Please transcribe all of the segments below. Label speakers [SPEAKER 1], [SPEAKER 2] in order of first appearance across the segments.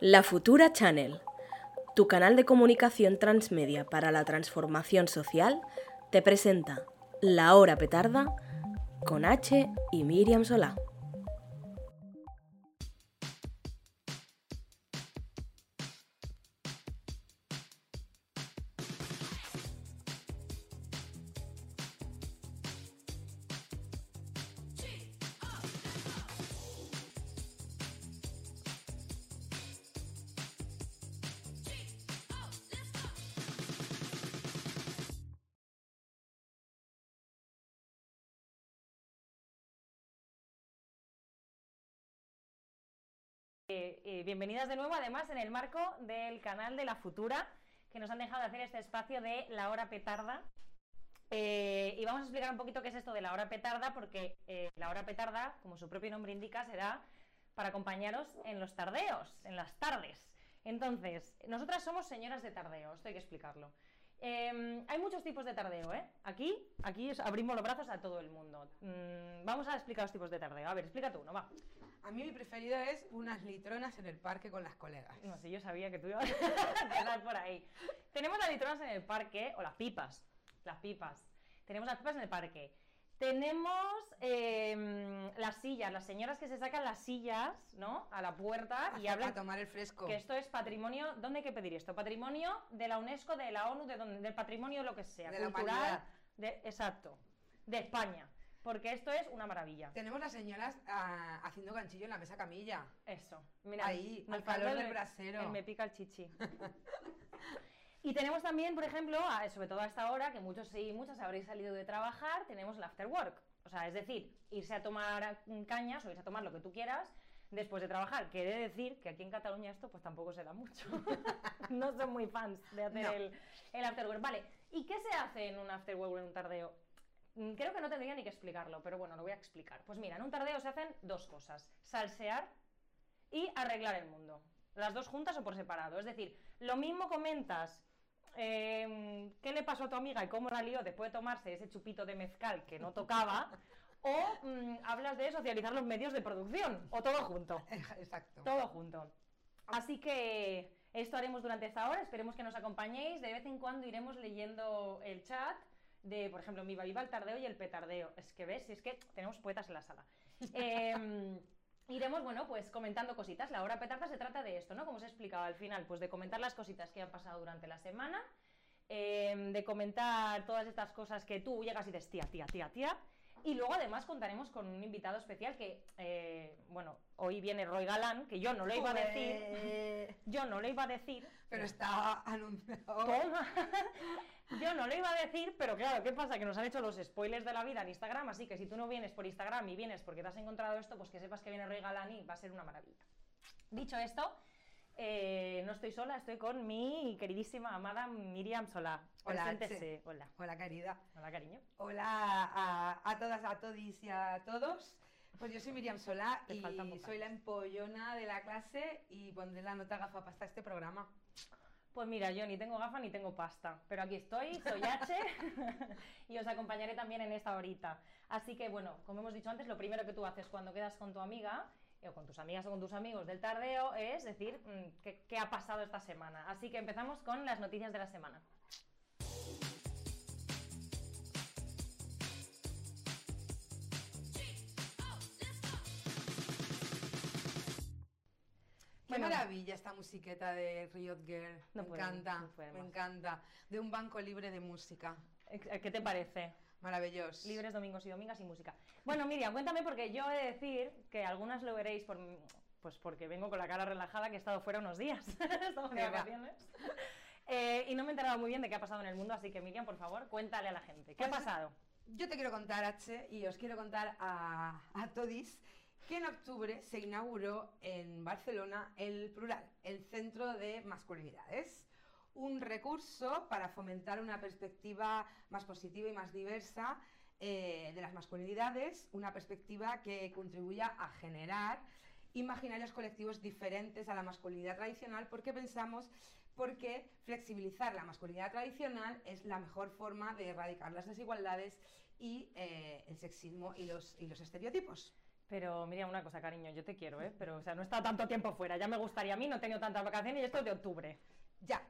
[SPEAKER 1] La Futura Channel, tu canal de comunicación transmedia para la transformación social, te presenta La Hora Petarda con H y Miriam Solá.
[SPEAKER 2] De nuevo, además, en el marco del canal de La Futura, que nos han dejado hacer este espacio de la hora petarda. Eh, y vamos a explicar un poquito qué es esto de la hora petarda, porque la hora petarda, como su propio nombre indica, será para acompañaros en los tardeos, en las tardes. Entonces, nosotras somos señoras de tardeo, esto hay que explicarlo. Em, hay muchos tipos de tardeo, ¿eh? Aquí, aquí abrimos los brazos a todo el mundo. Mm, vamos a explicar los tipos de tardeo. A ver, explica tú, uno, va.
[SPEAKER 3] A mí mi preferido es unas litronas en el parque con las colegas.
[SPEAKER 2] No sé, yo sabía que tú ibas a empezar por ahí. Tenemos las litronas en el parque, o las pipas, las pipas. Tenemos las pipas en el parque. Tenemos em, las sillas, las señoras que se sacan las sillas, ¿no? A la puerta y hablan.
[SPEAKER 3] A tomar el fresco.
[SPEAKER 2] Que esto es patrimonio. ¿Dónde hay que pedir esto? Patrimonio de la UNESCO, de la ONU, de donde, del patrimonio, lo que sea.
[SPEAKER 3] De
[SPEAKER 2] cultural. de, exacto. De España. Porque esto es una maravilla.
[SPEAKER 3] Tenemos las señoras ah, haciendo ganchillo en la mesa camilla.
[SPEAKER 2] Eso. Mira,
[SPEAKER 3] ahí, al calor del brasero.
[SPEAKER 2] me pica el chichi. y tenemos también, por ejemplo, sobre todo a esta hora, que muchos y muchas habréis salido de trabajar, tenemos el after work. O sea, es decir, irse a tomar cañas o irse a tomar lo que tú quieras después de trabajar. Quiere decir que aquí en Cataluña esto pues tampoco se da mucho. no son muy fans de hacer el, el after work. Vale, ¿y qué se hace en un after work o en un tardeo? Mm, creo que no tendría ni que explicarlo, pero bueno, lo voy a explicar. Pues mira, en un tardeo se hacen dos cosas, salsear y arreglar el mundo. Las dos juntas o por separado. Es decir, lo mismo comentas em, qué le pasó a tu amiga y cómo la lió después de tomarse ese chupito de mezcal que no tocaba, o mm, hablas de socializar los medios de producción, o todo junto.
[SPEAKER 3] Exacto.
[SPEAKER 2] Todo junto. Así que esto haremos durante esta hora, esperemos que nos acompañéis, de vez en cuando iremos leyendo el chat de, por ejemplo, mi Viva el tardeo y el petardeo. Es que ves, es que tenemos poetas en la sala. Em, iremos, bueno, pues comentando cositas. La hora petarda se trata de esto, ¿no? Como os he explicado al final, pues de comentar las cositas que han pasado durante la semana, em, de comentar todas estas cosas que tú llegas y dices, tía, tía, tía, tía. Y luego además contaremos con un invitado especial que, eh, bueno, hoy viene Roy Galán, que yo no lo iba a decir. Yo no lo iba a decir.
[SPEAKER 3] Pero está anunciado.
[SPEAKER 2] Yo no lo iba a decir, pero claro, ¿qué pasa? Que nos han hecho los spoilers de la vida en Instagram, así que si tú no vienes por Instagram y vienes porque te has encontrado esto, pues que sepas que viene Roy Galani, va a ser una maravilla. Dicho esto, eh, no estoy sola, estoy con mi queridísima amada Miriam Solá.
[SPEAKER 3] Hola,
[SPEAKER 2] Hola.
[SPEAKER 3] Hola, querida.
[SPEAKER 2] Hola, cariño.
[SPEAKER 3] Hola a, a todas, a todis y a todos. Pues yo soy Miriam Solá y soy la empollona de la clase y pondré la nota gafapasta a este programa.
[SPEAKER 2] Pues mira, yo ni tengo gafa ni tengo pasta, pero aquí estoy, soy H y os acompañaré también en esta horita. Así que bueno, como hemos dicho antes, lo primero que tú haces cuando quedas con tu amiga o con tus amigas o con tus amigos del tardeo es decir mm, qué, qué ha pasado esta semana. Así que empezamos con las noticias de la semana.
[SPEAKER 3] Qué maravilla esta musiqueta de Riot Girl. me encanta, me encanta. De un banco libre de música.
[SPEAKER 2] ¿Qué te parece?
[SPEAKER 3] Maravilloso.
[SPEAKER 2] Libres domingos y domingas y música. Bueno, Miriam, cuéntame porque yo he de decir que algunas lo veréis por, pues porque vengo con la cara relajada que he estado fuera unos días. Estamos de vacaciones. Eh, y no me he enterado muy bien de qué ha pasado en el mundo, así que Miriam, por favor, cuéntale a la gente. ¿Qué ha pues, pasado?
[SPEAKER 3] Yo te quiero contar, H, y os quiero contar a, a Todis que en octubre se inauguró en Barcelona el Plural, el Centro de Masculinidades, un recurso para fomentar una perspectiva más positiva y más diversa eh, de las masculinidades, una perspectiva que contribuya a generar imaginarios colectivos diferentes a la masculinidad tradicional, porque pensamos porque flexibilizar la masculinidad tradicional es la mejor forma de erradicar las desigualdades y eh, el sexismo y los, y los estereotipos.
[SPEAKER 2] Pero mira una cosa, cariño, yo te quiero, ¿eh? Pero, o sea, no he estado tanto tiempo fuera. Ya me gustaría a mí, no he tenido tantas vacaciones y esto es de octubre.
[SPEAKER 3] Ya.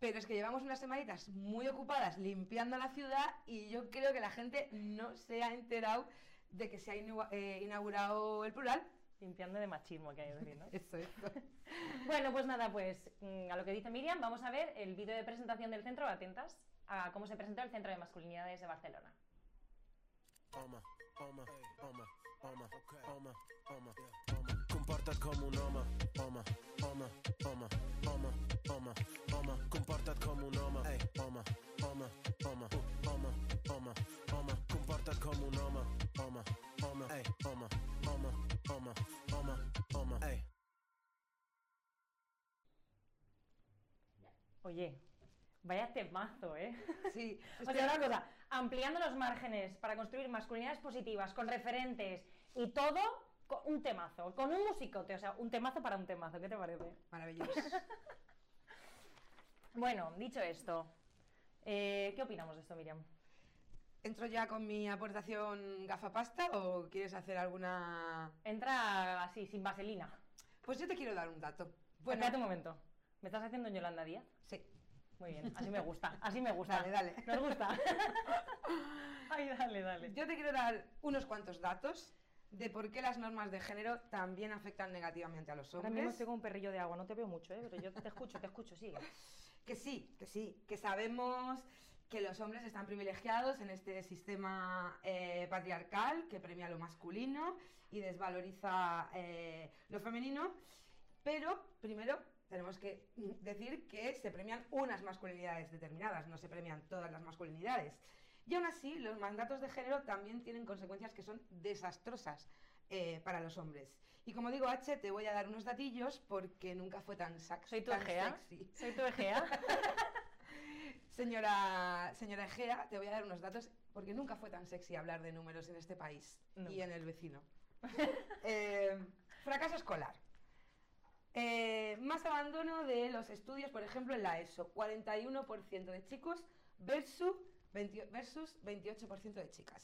[SPEAKER 3] Pero es que llevamos unas semanitas muy ocupadas limpiando la ciudad y yo creo que la gente no se ha enterado de que se ha eh, inaugurado el plural.
[SPEAKER 2] Limpiando de machismo, que hay decir, ¿no?
[SPEAKER 3] Eso, eso.
[SPEAKER 2] Bueno, pues nada, pues mm, a lo que dice Miriam, vamos a ver el vídeo de presentación del centro, atentas a cómo se presentó el Centro de Masculinidades de Barcelona.
[SPEAKER 4] home, home, home, Comporta't com un home, home, home, home, home, home, home. Comporta't com un home, ei, home, home, home, home, home, home. Comporta't com un home, home, home, ei, home, home, home, home, home, ei.
[SPEAKER 2] Oye, vaya temazo, ¿eh?
[SPEAKER 3] Sí,
[SPEAKER 2] O sea, una cosa, ampliando los márgenes para construir masculinidades positivas, con referentes y todo, con un temazo, con un musicote, o sea, un temazo para un temazo, ¿qué te parece?
[SPEAKER 3] maravilloso.
[SPEAKER 2] Bueno, dicho esto, eh, ¿qué opinamos de esto, Miriam?
[SPEAKER 3] ¿Entro ya con mi aportación gafapasta o quieres hacer alguna...?
[SPEAKER 2] Entra así, sin vaselina.
[SPEAKER 3] Pues yo te quiero dar un dato.
[SPEAKER 2] Bueno, Espérate un momento. ¿Me estás haciendo Yolanda Díaz?
[SPEAKER 3] Sí.
[SPEAKER 2] Muy bien, así me gusta, así me gusta.
[SPEAKER 3] Dale, dale.
[SPEAKER 2] ¿Nos gusta? Ay, dale, dale.
[SPEAKER 3] Yo te quiero dar unos cuantos datos de por qué las normas de género también afectan negativamente a los
[SPEAKER 2] Ahora mismo
[SPEAKER 3] hombres.
[SPEAKER 2] con un perrillo de agua, no te veo mucho, ¿eh? pero yo te escucho, te escucho, sigue.
[SPEAKER 3] Que sí, que sí, que sabemos que los hombres están privilegiados en este sistema eh, patriarcal que premia lo masculino y desvaloriza eh, lo femenino, pero primero tenemos que decir que se premian unas masculinidades determinadas, no se premian todas las masculinidades. Y aún así, los mandatos de género también tienen consecuencias que son desastrosas eh, para los hombres. Y como digo, H, te voy a dar unos datillos porque nunca fue tan, sax-
[SPEAKER 2] Soy tu
[SPEAKER 3] tan
[SPEAKER 2] Egea.
[SPEAKER 3] sexy.
[SPEAKER 2] Soy tu Egea.
[SPEAKER 3] Señora, señora Egea, te voy a dar unos datos porque nunca fue tan sexy hablar de números en este país
[SPEAKER 2] No.
[SPEAKER 3] y en el vecino. Eh, fracaso escolar. Eh, más abandono de los estudios, por ejemplo, en la ESO. 41% de chicos versus, 20 versus 28% de chicas.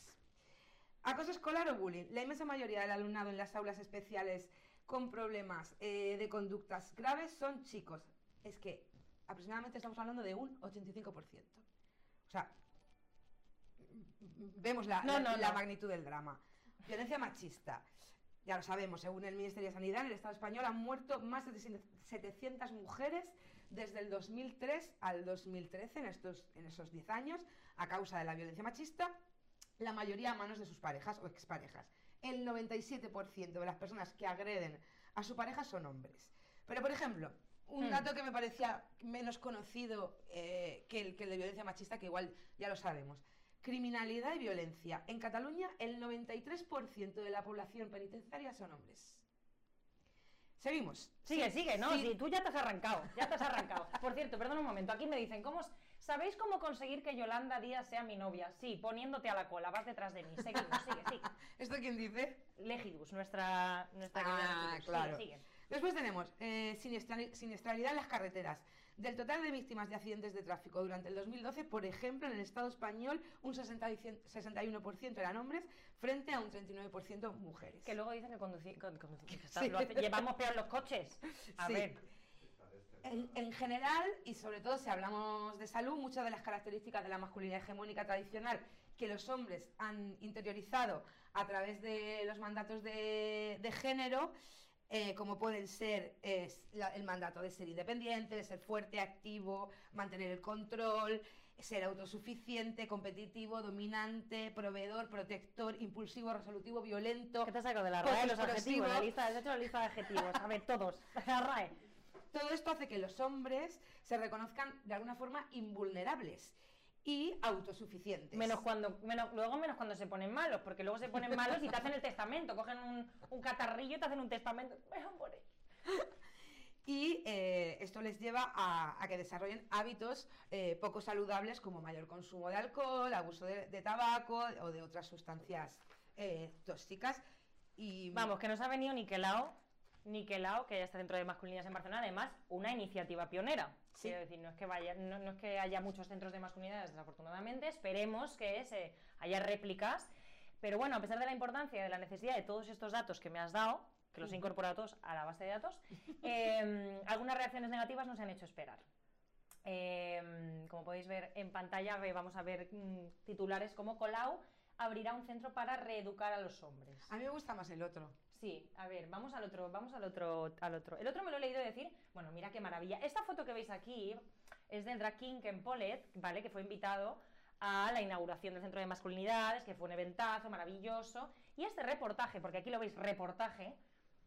[SPEAKER 3] Acoso escolar o bullying. La inmensa mayoría del alumnado en las aulas especiales con problemas eh, de conductas graves son chicos. Es que aproximadamente estamos hablando de un 85%. O sea, vemos la,
[SPEAKER 2] No,
[SPEAKER 3] la-
[SPEAKER 2] no,
[SPEAKER 3] la
[SPEAKER 2] no.
[SPEAKER 3] magnitud del drama. Violencia machista. Ya lo sabemos, según el Ministerio de Sanidad, en el Estado español han muerto más de 700 mujeres desde el 2003 al 2013, en, estos, en esos 10 años, a causa de la violencia machista, la mayoría a manos de sus parejas o exparejas. El 97% de las personas que agreden a su pareja son hombres. Pero, por ejemplo, un
[SPEAKER 2] Hmm.
[SPEAKER 3] dato que me parecía menos conocido eh, que, el, que el de violencia machista, que igual ya lo sabemos. Criminalidad y violencia. En Cataluña, el 93% de la población penitenciaria son hombres. Seguimos.
[SPEAKER 2] Sigue, sigue, ¿no?
[SPEAKER 3] sí.
[SPEAKER 2] Sí, tú ya te has arrancado, ya te has arrancado. Por cierto, perdón un momento, aquí me dicen, ¿cómo, ¿sabéis cómo conseguir que Yolanda Díaz sea mi novia? Sí, poniéndote a la cola, vas detrás de mí. Seguimos, sigue, sigue.
[SPEAKER 3] ¿Esto quién dice?
[SPEAKER 2] Legibus, nuestra, nuestra
[SPEAKER 3] Ah, claro.
[SPEAKER 2] Sigue, sigue.
[SPEAKER 3] Después tenemos eh, siniestrali- siniestralidad en las carreteras. Del total de víctimas de accidentes de tráfico durante el 2012, por ejemplo, en el Estado español, un 60 y cien- 61% eran hombres frente a un 39% mujeres.
[SPEAKER 2] Que luego dicen que conducir, con- conducir- que está-
[SPEAKER 3] Sí.
[SPEAKER 2] lo hace- llevamos peor los coches. A
[SPEAKER 3] Sí.
[SPEAKER 2] ver,
[SPEAKER 3] En, en general, y sobre todo si hablamos de salud, muchas de las características de la masculinidad hegemónica tradicional que los hombres han interiorizado a través de los mandatos de, de género, eh, como pueden ser es, la- el mandato de ser independiente, de ser fuerte, activo, mantener el control, ser autosuficiente, competitivo, dominante, proveedor, protector, impulsivo, resolutivo, violento.
[SPEAKER 2] ¿qué te saco de la RAE? Los adjetivos, la lista, has hecho la lista de adjetivos. A ver, todos. La RAE.
[SPEAKER 3] Todo esto hace que los hombres se reconozcan de alguna forma invulnerables y autosuficientes.
[SPEAKER 2] Menos cuando, menos, luego menos cuando se ponen malos, porque luego se ponen malos y te hacen el testamento, cogen un, un catarrillo y te hacen un testamento. A morir.
[SPEAKER 3] Y eh, esto les lleva a, a que desarrollen hábitos eh, poco saludables como mayor consumo de alcohol, abuso de, de tabaco o de otras sustancias eh, tóxicas. Y
[SPEAKER 2] Vamos, que nos ha venido Niquelao, Niquelao, que ya está dentro de masculinidades en Barcelona, además, una iniciativa pionera.
[SPEAKER 3] Sí.
[SPEAKER 2] Quiero decir, no es, que vaya, no, no es que haya muchos centros de masculinidades, desafortunadamente, esperemos que se, haya réplicas, Pero bueno, a pesar de la importancia y de la necesidad de todos estos datos que me has dado, que los he incorporado todos a la base de datos, eh, algunas reacciones negativas no se han hecho esperar. Eh, como podéis ver en pantalla, vamos a ver mm, titulares como Colau abrirá un centro para reeducar a los hombres.
[SPEAKER 3] A mí me gusta más el otro.
[SPEAKER 2] Sí, a ver, vamos al otro, vamos al otro, al otro. El otro me lo he leído decir, bueno, mira qué maravilla. Esta foto que veis aquí es del drag king Ken Polet, ¿vale? Que fue invitado a la inauguración del Centro de Masculinidades, que fue un eventazo maravilloso. Y este reportaje, porque aquí lo veis, reportaje,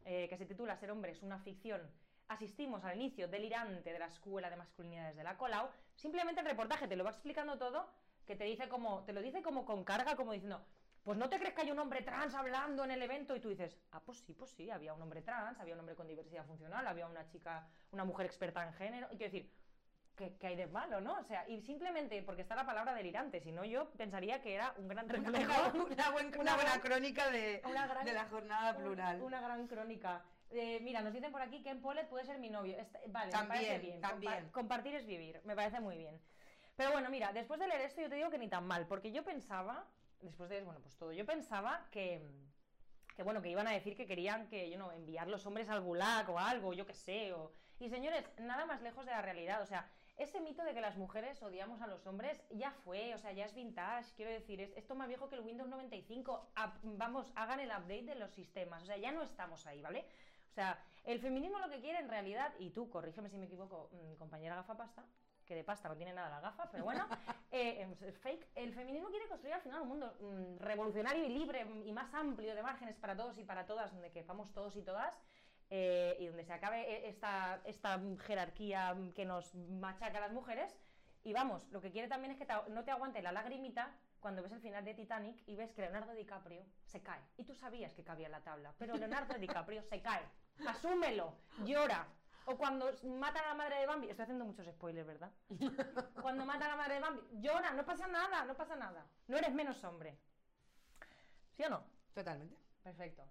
[SPEAKER 2] eh, que se titula Ser hombre es una ficción, asistimos al inicio delirante de la Escuela de Masculinidades de la Colau, simplemente el reportaje te lo va explicando todo, que te dice como, te lo dice como con carga, como diciendo, pues no te crees que hay un hombre trans hablando en el evento y tú dices, ah, pues sí, pues sí, había un hombre trans, había un hombre con diversidad funcional, había una chica, una mujer experta en género, y quiero decir, ¿qué, qué hay de malo, no? O sea, y simplemente porque está la palabra delirante, si no yo pensaría que era un gran reflejo.
[SPEAKER 3] Una, una buen- una
[SPEAKER 2] una
[SPEAKER 3] buena
[SPEAKER 2] gran-
[SPEAKER 3] crónica de,
[SPEAKER 2] una gran-
[SPEAKER 3] de la jornada plural.
[SPEAKER 2] Una gran crónica. Eh, mira, nos dicen por aquí que en Polet puede ser mi novio. Está- vale,
[SPEAKER 3] También,
[SPEAKER 2] me parece bien.
[SPEAKER 3] también.
[SPEAKER 2] Compa- compartir es vivir, me parece muy bien. Pero bueno, mira, después de leer esto yo te digo que ni tan mal, porque yo pensaba, después de, bueno, pues todo, yo pensaba que, que bueno, que iban a decir que querían que, yo no, enviar los hombres al gulag o algo, yo qué sé. Y señores, nada más lejos de la realidad, o sea, ese mito de que las mujeres odiamos a los hombres ya fue, o sea, ya es vintage, quiero decir, es, esto más viejo que el Windows 95. Ap- vamos, hagan el update de los sistemas, o sea, ya no estamos ahí, ¿vale? O sea, el feminismo lo que quiere en realidad, y tú, corrígeme si me equivoco, mm, compañera gafapasta, que de pasta no tiene nada la gafa, pero bueno, eh, es- es fake. El feminismo quiere construir al final un mundo mm, revolucionario y libre mm, y más amplio de márgenes para todos y para todas, donde quepamos todos y todas, eh, y donde se acabe eh, esta, esta jerarquía mm, que nos machaca a las mujeres. Y vamos, lo que quiere también es que te no te aguante la lagrimita cuando ves el final de Titanic y ves que Leonardo DiCaprio se cae. Y tú sabías que cabía en la tabla, pero Leonardo DiCaprio se cae. Asúmelo, llora. O cuando matan a la madre de Bambi, estoy haciendo muchos spoilers, ¿verdad? Cuando matan a la madre de Bambi, llora, no pasa nada, no pasa nada. No eres menos hombre. ¿Sí o no?
[SPEAKER 3] Totalmente.
[SPEAKER 2] Perfecto.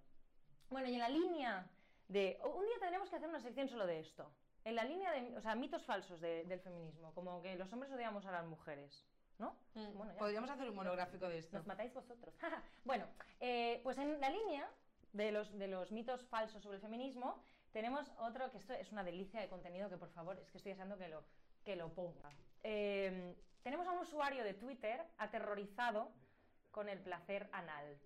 [SPEAKER 2] Bueno, y en la línea de... Un día tendremos que hacer una sección solo de esto. En la línea de, o sea, mitos falsos de- del feminismo, como que los hombres odiamos a las mujeres, ¿no? Bueno, ya.
[SPEAKER 3] Podríamos hacer un monográfico de esto.
[SPEAKER 2] Nos matáis vosotros. bueno, eh, pues en la línea de los, de los mitos falsos sobre el feminismo, tenemos otro que esto es una delicia de contenido que por favor, es que estoy deseando que lo, que lo ponga. Eh, tenemos a un usuario de Twitter aterrorizado con el placer anal.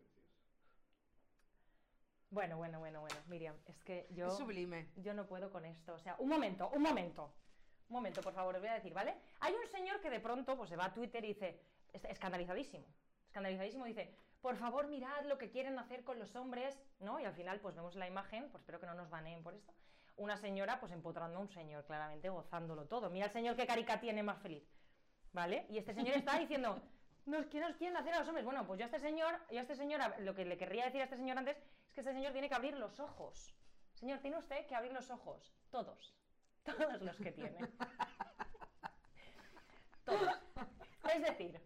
[SPEAKER 2] Bueno, bueno, bueno, bueno, Miriam, es que yo...
[SPEAKER 3] Es sublime.
[SPEAKER 2] Yo no puedo con esto. O sea, un momento, un momento. Un momento, por favor, os voy a decir, ¿vale? Hay un señor que de pronto pues, se va a Twitter y dice, es- escandalizadísimo, escandalizadísimo, dice, por favor, mirad lo que quieren hacer con los hombres, ¿no? Y al final, pues vemos la imagen, pues espero que no nos baneen por esto. Una señora, pues empotrando a un señor, claramente gozándolo todo. Mira el señor qué carica tiene más feliz, ¿vale? Y este señor está diciendo, "Nos- ¿qué nos quieren hacer a los hombres? Bueno, pues yo a este señor, yo a este señor, lo que le querría decir a este señor antes es que este señor tiene que abrir los ojos. Señor, tiene usted que abrir los ojos. Todos. Todos los que tiene. Todos. Es decir,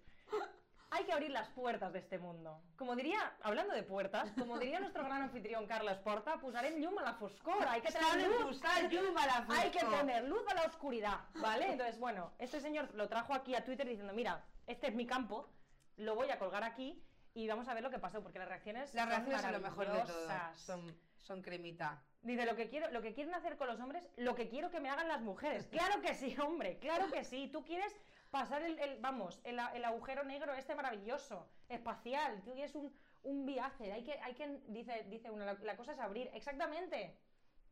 [SPEAKER 2] hay que abrir las puertas de este mundo. Como diría, hablando de puertas, como diría nuestro gran anfitrión Carlos Porta, posarem llum a la foscor. Hay que tener luz.
[SPEAKER 3] buscar llum a la
[SPEAKER 2] Hay que tener luz a la oscuridad, ¿vale? Entonces, bueno, este señor lo trajo aquí a Twitter diciendo, mira, este es mi campo, lo voy a colgar aquí y vamos a ver lo que pasó, porque las reacciones
[SPEAKER 3] Las reacciones son lo mejor de todo. Son, son cremita.
[SPEAKER 2] Dice, lo que, quiero, lo que quieren hacer con los hombres, lo que quiero que me hagan las mujeres. Claro que sí, hombre, claro que sí. Tú quieres pasar el, el- vamos, el, el agujero negro este maravilloso, espacial. Tú quieres un, un viaje. Hay que, hay que, dice, dice uno, la, la cosa es abrir. Exactamente.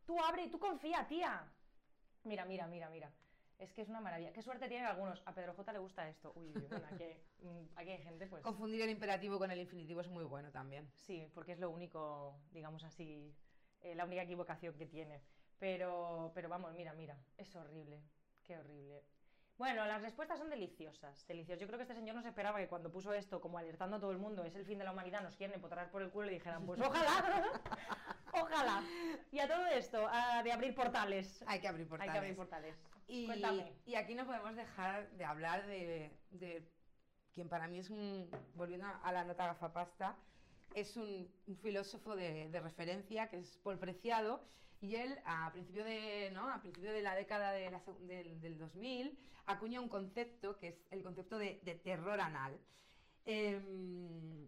[SPEAKER 2] Tú abre y tú confía, tía. Mira, mira, mira, mira. Es que es una maravilla. Qué suerte tienen algunos. A Pedro J le gusta esto. Uy, bueno, aquí, hay- mm, aquí hay gente, pues...
[SPEAKER 3] Confundir el imperativo con el infinitivo es muy bueno también.
[SPEAKER 2] Sí, porque es lo único, digamos así, eh, la única equivocación que tiene. Pero, pero vamos, mira, mira, es horrible, qué horrible. Bueno, las respuestas son deliciosas, deliciosas. Yo creo que este señor no se esperaba que cuando puso esto, como alertando a todo el mundo, es el fin de la humanidad, nos quieren empotrar por el culo y dijeran, pues ojalá, ojalá. Y a todo esto, ah, de abrir portales.
[SPEAKER 3] Hay que abrir
[SPEAKER 2] Hay
[SPEAKER 3] portales.
[SPEAKER 2] que abrir portales.
[SPEAKER 3] Y,
[SPEAKER 2] Cuéntame.
[SPEAKER 3] y aquí no podemos dejar de hablar de, de quien para mí es un, volviendo a la nota gafapasta, es un, un filósofo de, de referencia que es Paul Preciado y él a principio de, ¿no? a principio de la década del, del 2000 acuña un concepto que es el concepto de, de terror anal. Em,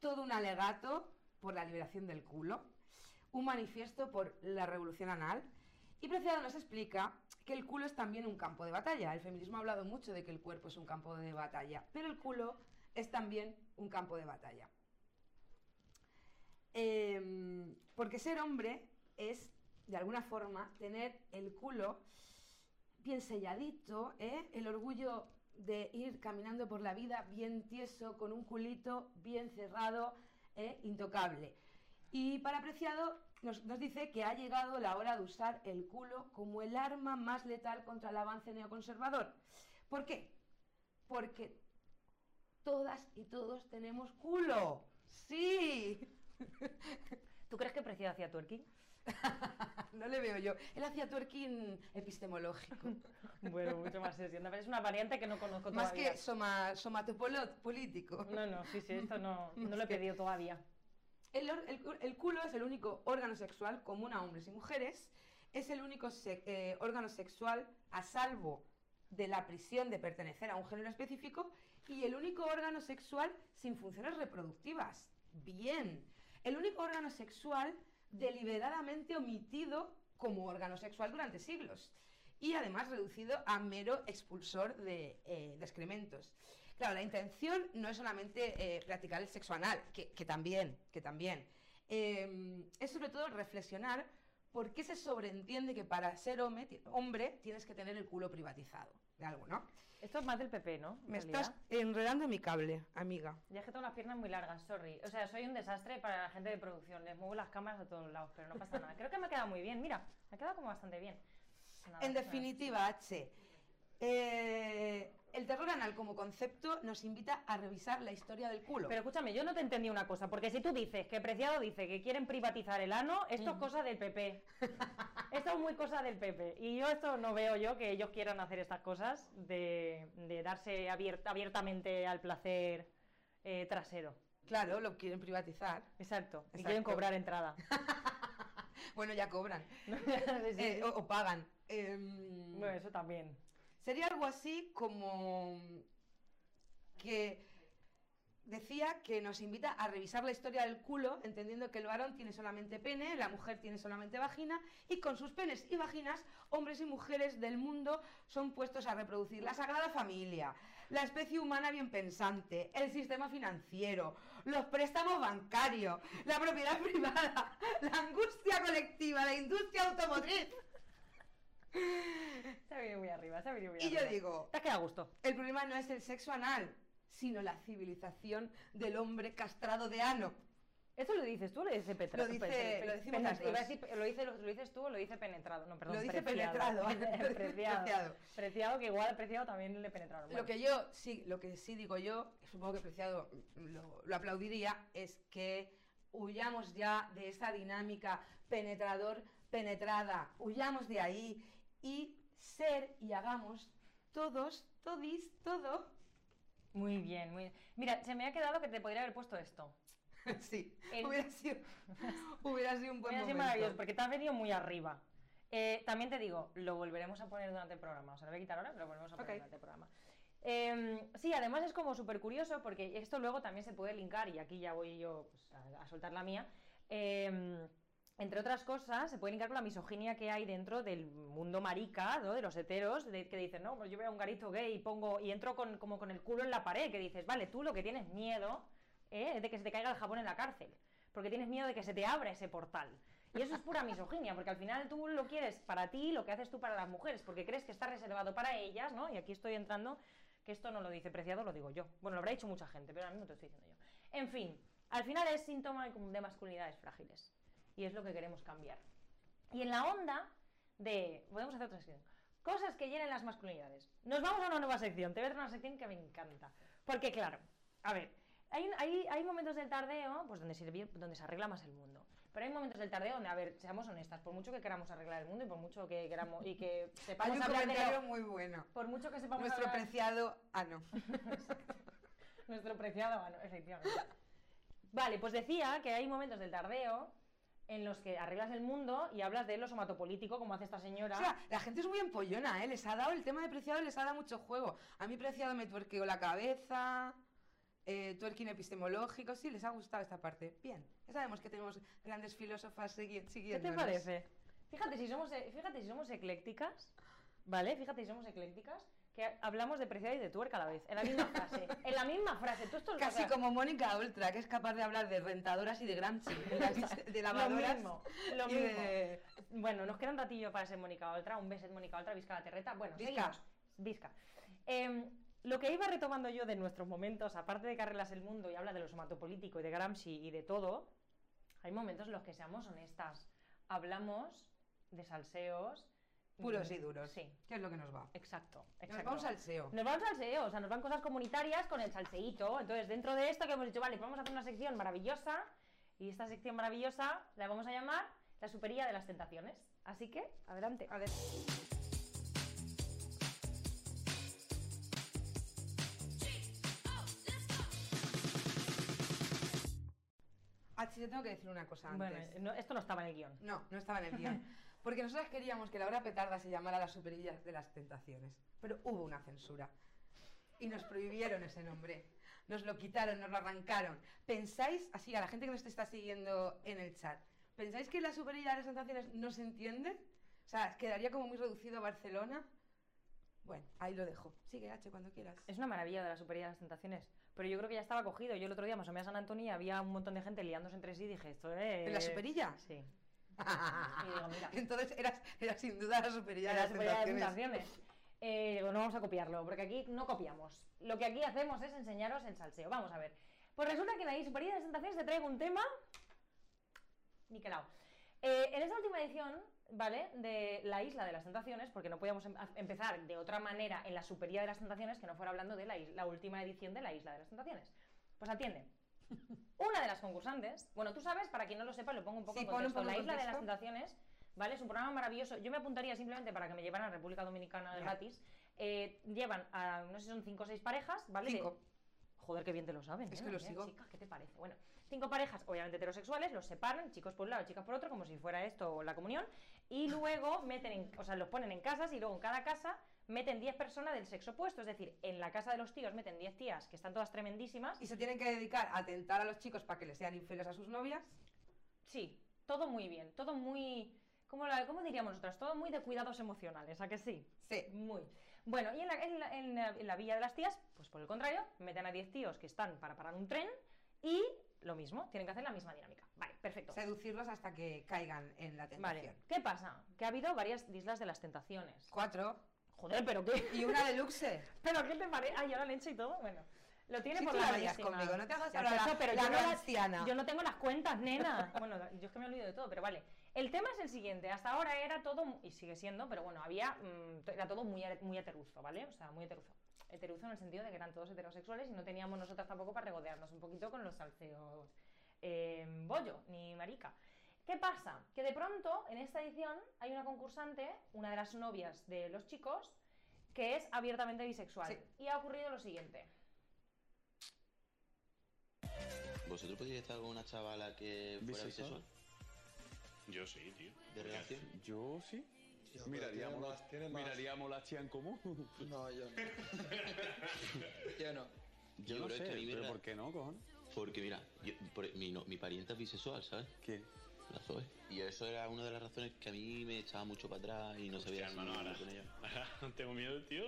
[SPEAKER 3] todo un alegato por la liberación del culo, un manifiesto por la revolución anal, y Preciado nos explica que el culo es también un campo de batalla. El feminismo ha hablado mucho de que el cuerpo es un campo de batalla, pero el culo es también un campo de batalla. Em, porque ser hombre es, de alguna forma, tener el culo bien selladito, ¿eh? el orgullo de ir caminando por la vida bien tieso, con un culito bien cerrado, ¿eh? intocable. Y para Preciado nos, nos dice que ha llegado la hora de usar el culo como el arma más letal contra el avance neoconservador. ¿Por qué? Porque todas y todos tenemos culo. Sí.
[SPEAKER 2] ¿Tú crees que Preciado hacía twerking?
[SPEAKER 3] no le veo yo. Él hacía twerking epistemológico.
[SPEAKER 2] Bueno, mucho más sesión. Es una variante que no conozco
[SPEAKER 3] Más
[SPEAKER 2] todavía.
[SPEAKER 3] que soma, somatopolo- político.
[SPEAKER 2] No, no, sí, sí, esto no, no lo he pedido todavía.
[SPEAKER 3] El, el el culo es el único órgano sexual común a hombres y mujeres. Es el único se- eh, órgano sexual a salvo de la prisión de pertenecer a un género específico y el único órgano sexual sin funciones reproductivas. Bien. El único órgano sexual deliberadamente omitido como órgano sexual durante siglos y además reducido a mero expulsor de, eh, excrementos. Claro, la intención no es solamente eh, practicar el sexo anal, que, que también, que también. Eh, es sobre todo reflexionar por qué se sobreentiende que para ser hombre, ti- hombre tienes que tener el culo privatizado de algo, ¿no?
[SPEAKER 2] Esto es más del PP, ¿no? En
[SPEAKER 3] Me
[SPEAKER 2] realidad.
[SPEAKER 3] estás enredando mi cable, amiga.
[SPEAKER 2] Ya es que tengo las piernas muy largas, sorry. O sea, soy un desastre para la gente de producción. Les muevo las cámaras a todos lados, pero no pasa nada. Creo que me ha quedado muy bien, mira. Me ha quedado como bastante bien. Nada,
[SPEAKER 3] En
[SPEAKER 2] nada.
[SPEAKER 3] definitiva, H, eh, el terror anal como concepto nos invita a revisar la historia del culo.
[SPEAKER 2] Pero escúchame, yo no te entendí una cosa, porque si tú dices que Preciado dice que quieren privatizar el ano, esto es cosa del PP. esto es muy cosa del PP. Y yo esto no veo yo que ellos quieran hacer estas cosas de, de darse abier- abiertamente al placer eh, trasero.
[SPEAKER 3] Claro, lo quieren privatizar.
[SPEAKER 2] Exacto. Y quieren cobrar entrada.
[SPEAKER 3] Bueno, ya cobran.
[SPEAKER 2] Sí, sí,
[SPEAKER 3] Eh, o pagan. Em,
[SPEAKER 2] Bueno, eso también.
[SPEAKER 3] Sería algo así como que decía que nos invita a revisar la historia del culo, entendiendo que el varón tiene solamente pene, la mujer tiene solamente vagina, y con sus penes y vaginas, hombres y mujeres del mundo son puestos a reproducir la sagrada familia, la especie humana bien pensante, el sistema financiero, los préstamos bancarios, la propiedad privada, la angustia colectiva, la industria automotriz.
[SPEAKER 2] Se ha venido muy arriba, se ha venido muy
[SPEAKER 3] Y yo
[SPEAKER 2] arriba.
[SPEAKER 3] digo,
[SPEAKER 2] Te has quedado a gusto.
[SPEAKER 3] el problema no es el sexo anal, sino la civilización del hombre castrado de ano.
[SPEAKER 2] ¿Esto lo dices tú o lo dice Petra?
[SPEAKER 3] Lo dice- lo decimos
[SPEAKER 2] iba a decir- ¿lo, dice- lo dices tú o lo dice penetrado? No, perdón,
[SPEAKER 3] Lo dice
[SPEAKER 2] preciado.
[SPEAKER 3] penetrado, lo
[SPEAKER 2] preciado.
[SPEAKER 3] preciado.
[SPEAKER 2] Preciado, que igual preciado también le penetraron.
[SPEAKER 3] Lo que yo sí, lo que sí digo yo, supongo que Preciado lo, lo aplaudiría, es que huyamos ya de esa dinámica penetrador penetrada, huyamos de ahí y ser y hagamos todos, todis, todo.
[SPEAKER 2] Muy bien, muy bien. Mira, se me ha quedado que te podría haber puesto esto.
[SPEAKER 3] sí,
[SPEAKER 2] El-
[SPEAKER 3] hubiera sido, hubiera sido un buen
[SPEAKER 2] Hubiera sido
[SPEAKER 3] momento.
[SPEAKER 2] maravilloso, porque te has venido muy arriba. Eh, también te digo, lo volveremos a poner durante el programa. O sea, lo voy a quitar ahora, pero lo volveremos a poner
[SPEAKER 3] Ok.
[SPEAKER 2] durante el programa. Eh, sí, además es como súper curioso, porque esto luego también se puede linkar, y aquí ya voy yo pues, a, a soltar la mía. Eh, entre otras cosas, se puede linkar con la misoginia que hay dentro del mundo marica, ¿no? de los heteros, de, que dicen, no, pues yo veo a un garito gay y pongo y entro con, como con el culo en la pared, que dices, vale, tú lo que tienes miedo ¿eh? es de que se te caiga el jabón en la cárcel, porque tienes miedo de que se te abra ese portal. Y eso es pura misoginia, porque al final tú lo quieres para ti, lo que haces tú para las mujeres, porque crees que está reservado para ellas, ¿no? Y aquí estoy entrando, que esto no lo dice Preciado, lo digo yo. Bueno, lo habrá dicho mucha gente, pero a mí no te estoy diciendo yo. En fin, al final es síntoma de masculinidades frágiles. Y es lo que queremos cambiar. Y en la onda de... Podemos hacer otra sección. Cosas que llenen las masculinidades. Nos vamos a una nueva sección. Te voy a traer una sección que me encanta. Porque claro, a ver, hay, hay, hay momentos del tardeo pues donde, se, donde se arregla más el mundo. Pero hay momentos del tardeo donde, a ver, seamos honestas, por mucho que queramos arreglar el mundo y por mucho que queramos y que
[SPEAKER 3] Hay
[SPEAKER 2] sepamos
[SPEAKER 3] un
[SPEAKER 2] hablar de
[SPEAKER 3] comentario
[SPEAKER 2] lo-
[SPEAKER 3] muy bueno.
[SPEAKER 2] por mucho que sepamos
[SPEAKER 3] Nuestro
[SPEAKER 2] hablar-
[SPEAKER 3] preciado ano.
[SPEAKER 2] nuestro preciado ano, efectivamente. Vale, pues decía que hay momentos del tardeo en los que arreglas el mundo y hablas de lo somatopolítico, como hace esta señora.
[SPEAKER 3] O sea, la gente es muy empollona, ¿eh? Les ha dado el tema de Preciado, les ha dado mucho juego. A mí Preciado me tuerqueó la cabeza, eh, twerking epistemológico. Sí, les ha gustado esta parte. Bien, ya sabemos que tenemos grandes filósofas segui-
[SPEAKER 2] ¿Qué te parece? Fíjate si somos, e- fíjate si somos eclécticas, ¿vale? Fíjate si somos eclécticas, que hablamos de preciado y de tuerca a la vez, en la misma frase. En la misma frase. Tú esto,
[SPEAKER 3] Casi como Mónica Ultra, que es capaz de hablar de rentadoras y de Gramsci, de, la- de
[SPEAKER 2] Lo
[SPEAKER 3] lavadoras
[SPEAKER 2] mismo, lo mismo.
[SPEAKER 3] de...
[SPEAKER 2] Bueno, nos queda un ratillo para ser Mónica Oltra, un beset Mónica Oltra, Visca la Terreta. Bueno,
[SPEAKER 3] Visca.
[SPEAKER 2] seguimos. Visca. Em, lo que iba retomando yo de nuestros momentos, aparte de que arreglas el mundo y habla de lo somatopolítico y de Gramsci y de todo, hay momentos en los que seamos honestas. Hablamos de salseos.
[SPEAKER 3] Puros y duros.
[SPEAKER 2] Sí,
[SPEAKER 3] ¿Qué es lo que nos va?
[SPEAKER 2] exacto.
[SPEAKER 3] Nos
[SPEAKER 2] exacto.
[SPEAKER 3] vamos al SEO.
[SPEAKER 2] Nos vamos al SEO, o sea, nos van cosas comunitarias con el salseíto. Entonces, dentro de esto que hemos dicho, vale, vamos a hacer una sección maravillosa. Y esta sección maravillosa la vamos a llamar la supería de las tentaciones. Así que, adelante.
[SPEAKER 3] A ver. Ah, sí, te tengo que decir una cosa antes.
[SPEAKER 2] Bueno, no- esto no estaba en el guion.
[SPEAKER 3] No, no estaba en el guion. Porque nosotros queríamos que la hora petarda se llamara la superilla de las tentaciones. Pero hubo una censura. Y nos prohibieron ese nombre. Nos lo quitaron, nos lo arrancaron. ¿Pensáis, así a la gente que nos está siguiendo en el chat, ¿pensáis que la superilla de las tentaciones no se entiende? O sea, quedaría como muy reducido a Barcelona. Bueno, ahí lo dejo. Sigue, H, cuando quieras.
[SPEAKER 2] Es una maravilla de la supería de las tentaciones. Pero yo creo que ya estaba cogido. Yo el otro día me asomé a San Antonio y había un montón de gente liándose entre sí y dije, esto es...
[SPEAKER 3] ¿En la superilla?
[SPEAKER 2] Sí. Y digo, mira,
[SPEAKER 3] Entonces eras, era sin duda la superilla
[SPEAKER 2] Era
[SPEAKER 3] de
[SPEAKER 2] la
[SPEAKER 3] las tentaciones.
[SPEAKER 2] Eh, digo, no vamos a copiarlo, porque aquí no copiamos. Lo que aquí hacemos es enseñaros el salseo. Vamos a ver. Pues resulta que en la supería de las tentaciones te traigo un tema... Niquelao. Eh, en esta última edición, ¿vale? De la isla de las tentaciones, porque no podíamos em- empezar de otra manera en la supería de las tentaciones que no fuera hablando de la, la última edición de la isla de las tentaciones. Pues atiende. Una de las concursantes, bueno, tú sabes, para quien no lo sepa, lo pongo un poco
[SPEAKER 3] Sí,
[SPEAKER 2] en
[SPEAKER 3] ponlo
[SPEAKER 2] contexto. La isla de las tentaciones, ¿vale? Es un programa maravilloso. Yo me apuntaría simplemente para que me llevaran a República Dominicana de gratis. Eh, llevan a, no sé si son cinco o seis parejas, ¿vale? De-
[SPEAKER 3] Cinco.
[SPEAKER 2] Joder, qué bien te lo saben.
[SPEAKER 3] Es
[SPEAKER 2] ¿eh?
[SPEAKER 3] que lo sigo.
[SPEAKER 2] chica, ¿qué te parece? Bueno, cinco parejas, obviamente heterosexuales, los separan, chicos por un lado, chicas por otro, como si fuera esto la comunión, y luego meten, en, o sea, los ponen en casas y luego en cada casa meten 10 personas del sexo opuesto, es decir, en la casa de los tíos meten 10 tías que están todas tremendísimas.
[SPEAKER 3] Y se tienen que dedicar a tentar a los chicos para que les sean infieles a sus novias.
[SPEAKER 2] Sí, todo muy bien, todo muy... ¿Cómo, la- cómo diríamos nosotras? Todo muy de cuidados emocionales, ¿a que sí?
[SPEAKER 3] Sí.
[SPEAKER 2] Muy. Bueno, y en la, en la- en la- en la villa de las tías, pues por el contrario, meten a 10 tíos que están para parar un tren y lo mismo, tienen que hacer la misma dinámica. Vale, perfecto.
[SPEAKER 3] Seducirlos hasta que caigan en la
[SPEAKER 2] Vale,
[SPEAKER 3] tentación.
[SPEAKER 2] ¿qué pasa? Que ha habido varias islas de las tentaciones.
[SPEAKER 3] Cuatro.
[SPEAKER 2] Joder, pero qué.
[SPEAKER 3] Y una deluxe.
[SPEAKER 2] ¿Pero qué te parece? Ah, ya la hecho y todo. Bueno, lo tiene
[SPEAKER 3] Sí,
[SPEAKER 2] por la buenísima.
[SPEAKER 3] conmigo, no te hagas ahora la-
[SPEAKER 2] pero
[SPEAKER 3] la
[SPEAKER 2] yo, no
[SPEAKER 3] anciana.
[SPEAKER 2] yo no tengo las cuentas, nena. Bueno, yo es que me he olvidado de todo, pero vale. El tema es el siguiente. Hasta ahora era todo, y sigue siendo, pero bueno, había, mm, to- era todo muy, muy heteruzo, ¿vale? O sea, muy heteruzo. Heteruzo en el sentido de que eran todos heterosexuales y no teníamos nosotras tampoco para regodearnos un poquito con los salseos eh, bollo, ni marica. ¿Qué pasa? Que de pronto, en esta edición, hay una concursante, una de las novias de los chicos, que es abiertamente bisexual.
[SPEAKER 3] Sí.
[SPEAKER 2] Y ha ocurrido lo siguiente.
[SPEAKER 5] ¿Vosotros podríais estar con una chavala que fuera
[SPEAKER 6] ¿Bisexual?
[SPEAKER 5] bisexual?
[SPEAKER 7] Yo sí, tío.
[SPEAKER 5] ¿De relación?
[SPEAKER 6] Yo sí.
[SPEAKER 8] Hombre,
[SPEAKER 6] miraríamos,
[SPEAKER 8] tiene
[SPEAKER 6] la-
[SPEAKER 8] más- tiene más.
[SPEAKER 6] miraríamos la chía en común.
[SPEAKER 8] No, yo no. yo no.
[SPEAKER 6] Yo no sé,
[SPEAKER 5] que
[SPEAKER 6] pero ¿por qué no, cojones?
[SPEAKER 5] Porque mira, yo- por- mi, no- mi pariente es bisexual, ¿sabes?
[SPEAKER 6] ¿Quién?
[SPEAKER 5] La Zoe. Y eso era una de las razones que a mí me echaba mucho para atrás y no sabía
[SPEAKER 7] Hostia, hermano, ahora.
[SPEAKER 5] con ella.
[SPEAKER 7] Tengo miedo, tío.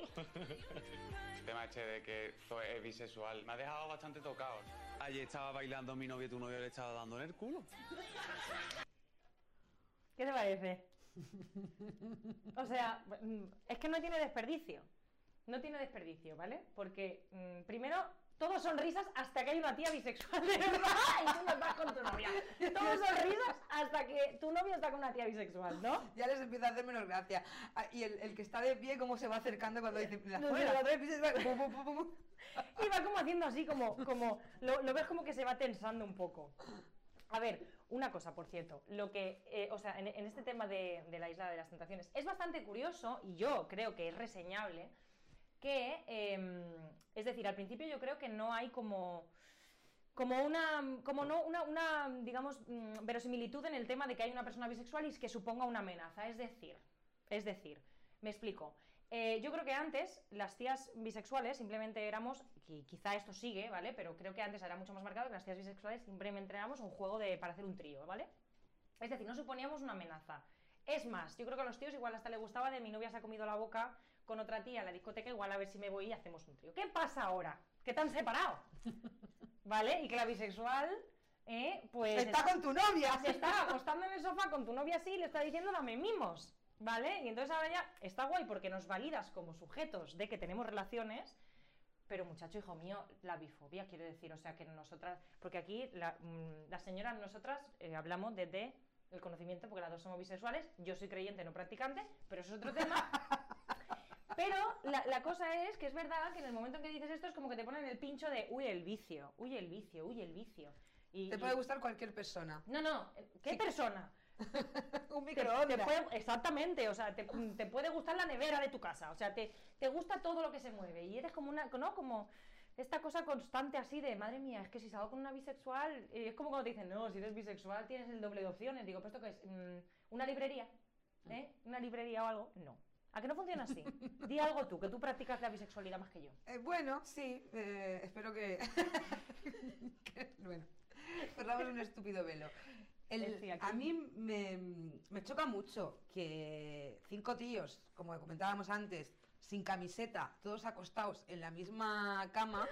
[SPEAKER 9] El tema este de que Zoe es bisexual me ha dejado bastante tocado.
[SPEAKER 6] Ayer estaba bailando mi novio y tu novio le estaba dando en el culo.
[SPEAKER 2] ¿Qué te parece? O sea, mm, es que no tiene desperdicio. No tiene desperdicio, ¿vale? Porque, mm, primero, todos son risas hasta que hay una tía bisexual de verdad y tú no estás con tu novia. Todos son risas hasta que tu novio está con una tía bisexual, ¿no?
[SPEAKER 3] Ya les empieza a hacer menos gracia. Ah, Y el, el que está de pie, cómo se va acercando cuando dice la
[SPEAKER 2] No,
[SPEAKER 3] fuera,
[SPEAKER 2] no. Y va como haciendo así, como, como lo, lo ves como que se va tensando un poco. A ver, una cosa, por cierto, lo que, eh, o sea, en, en este tema de, de la isla de las tentaciones, es bastante curioso, y yo creo que es reseñable, que, em, decir, al principio yo creo que no hay como, como una, como no, una, digamos, mm, verosimilitud en el tema de que hay una persona bisexual y que suponga una amenaza. Es decir, es decir, me explico. Eh, yo creo que antes las tías bisexuales simplemente éramos, y quizá esto sigue, ¿vale? Pero creo que antes era mucho más marcado que las tías bisexuales simplemente éramos un juego de, para hacer un trío, ¿vale? Es decir, no suponíamos una amenaza. Es más, yo creo que a los tíos igual hasta le gustaba de mi novia se ha comido la boca con otra tía en la discoteca, igual a ver si me voy y hacemos un trío. ¿Qué pasa ahora? Que te han separado. ¿Vale? Y que la bisexual, eh, pues...
[SPEAKER 3] Está con tu novia.
[SPEAKER 2] Se está acostando en el sofá con tu novia así y le está diciendo dame mimos. ¿Vale? Y entonces ahora ya está guay porque nos validas como sujetos de que tenemos relaciones, pero muchacho, hijo mío, la bifobia, quiero decir, o sea que nosotras, porque aquí la, mm, las señoras, nosotras eh, hablamos desde el conocimiento, porque las dos somos bisexuales, yo soy creyente, no practicante, pero eso es otro tema. Pero la, la cosa es que es verdad que en el momento en que dices esto es como que te ponen el pincho de, uy, el vicio, uy, el vicio, uy, el vicio. Y,
[SPEAKER 3] Te
[SPEAKER 2] y-
[SPEAKER 3] puede gustar cualquier persona.
[SPEAKER 2] No, no, ¿qué persona?
[SPEAKER 3] Un microondas.
[SPEAKER 2] te puede- exactamente, o sea, te, te puede gustar la nevera de tu casa, o sea, te, te gusta todo lo que se mueve y eres como una, ¿no? Como esta cosa constante así de, madre mía, es que si salgo con una bisexual, eh, es como cuando te dicen, no, si eres bisexual tienes el doble de opciones, digo, ¿pero esto qué es? Mm, ¿Una librería? ¿Eh? ¿Una librería o algo? No. ¿A que no funciona así? Di algo tú, que tú practicas la bisexualidad más que yo.
[SPEAKER 3] Eh, bueno, sí, eh, espero que... que- bueno, cerramos un estúpido velo. El-
[SPEAKER 2] sí, aquí-
[SPEAKER 3] A mí me, me choca mucho que cinco tíos, como comentábamos antes, sin camiseta, todos acostados en la misma cama.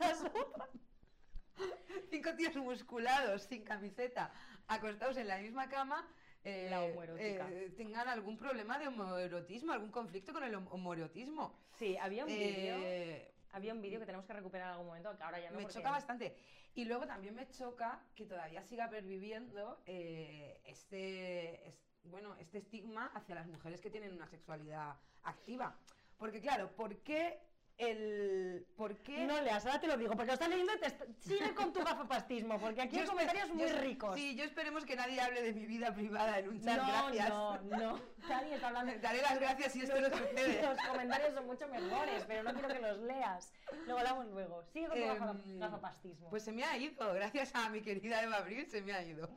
[SPEAKER 3] cinco tíos musculados, sin camiseta, acostados en la misma cama. Eh,
[SPEAKER 2] La homoerótica.
[SPEAKER 3] eh, tengan algún problema de homoerotismo, algún conflicto con el hom- homoerotismo.
[SPEAKER 2] Sí, había un vídeo,
[SPEAKER 3] Eh,
[SPEAKER 2] había un vídeo que tenemos que recuperar en algún momento, que ahora ya no
[SPEAKER 3] me
[SPEAKER 2] porque-
[SPEAKER 3] choca bastante. Y luego también me choca que todavía siga perviviendo eh, este, es- bueno, este estigma hacia las mujeres que tienen una sexualidad activa. Porque claro, ¿por qué el... ¿Por qué...
[SPEAKER 2] No leas, ahora te lo digo, porque lo estás leyendo y te sigue con tu gafapastismo, porque aquí
[SPEAKER 3] Yo
[SPEAKER 2] hay comentarios muy
[SPEAKER 3] yo-
[SPEAKER 2] ricos.
[SPEAKER 3] Sí, yo esperemos que nadie hable de mi vida privada en un chat,
[SPEAKER 2] no,
[SPEAKER 3] gracias.
[SPEAKER 2] no, no. Dani está hablando.
[SPEAKER 3] Daré las gracias si esto no sucede.
[SPEAKER 2] Los comentarios son mucho mejores, pero no quiero que los leas. Luego hablamos luego. Sigue con tu
[SPEAKER 3] Em,
[SPEAKER 2] gafapastismo.
[SPEAKER 3] Pues se me ha ido, gracias a mi querida Eva Abril, se me ha ido.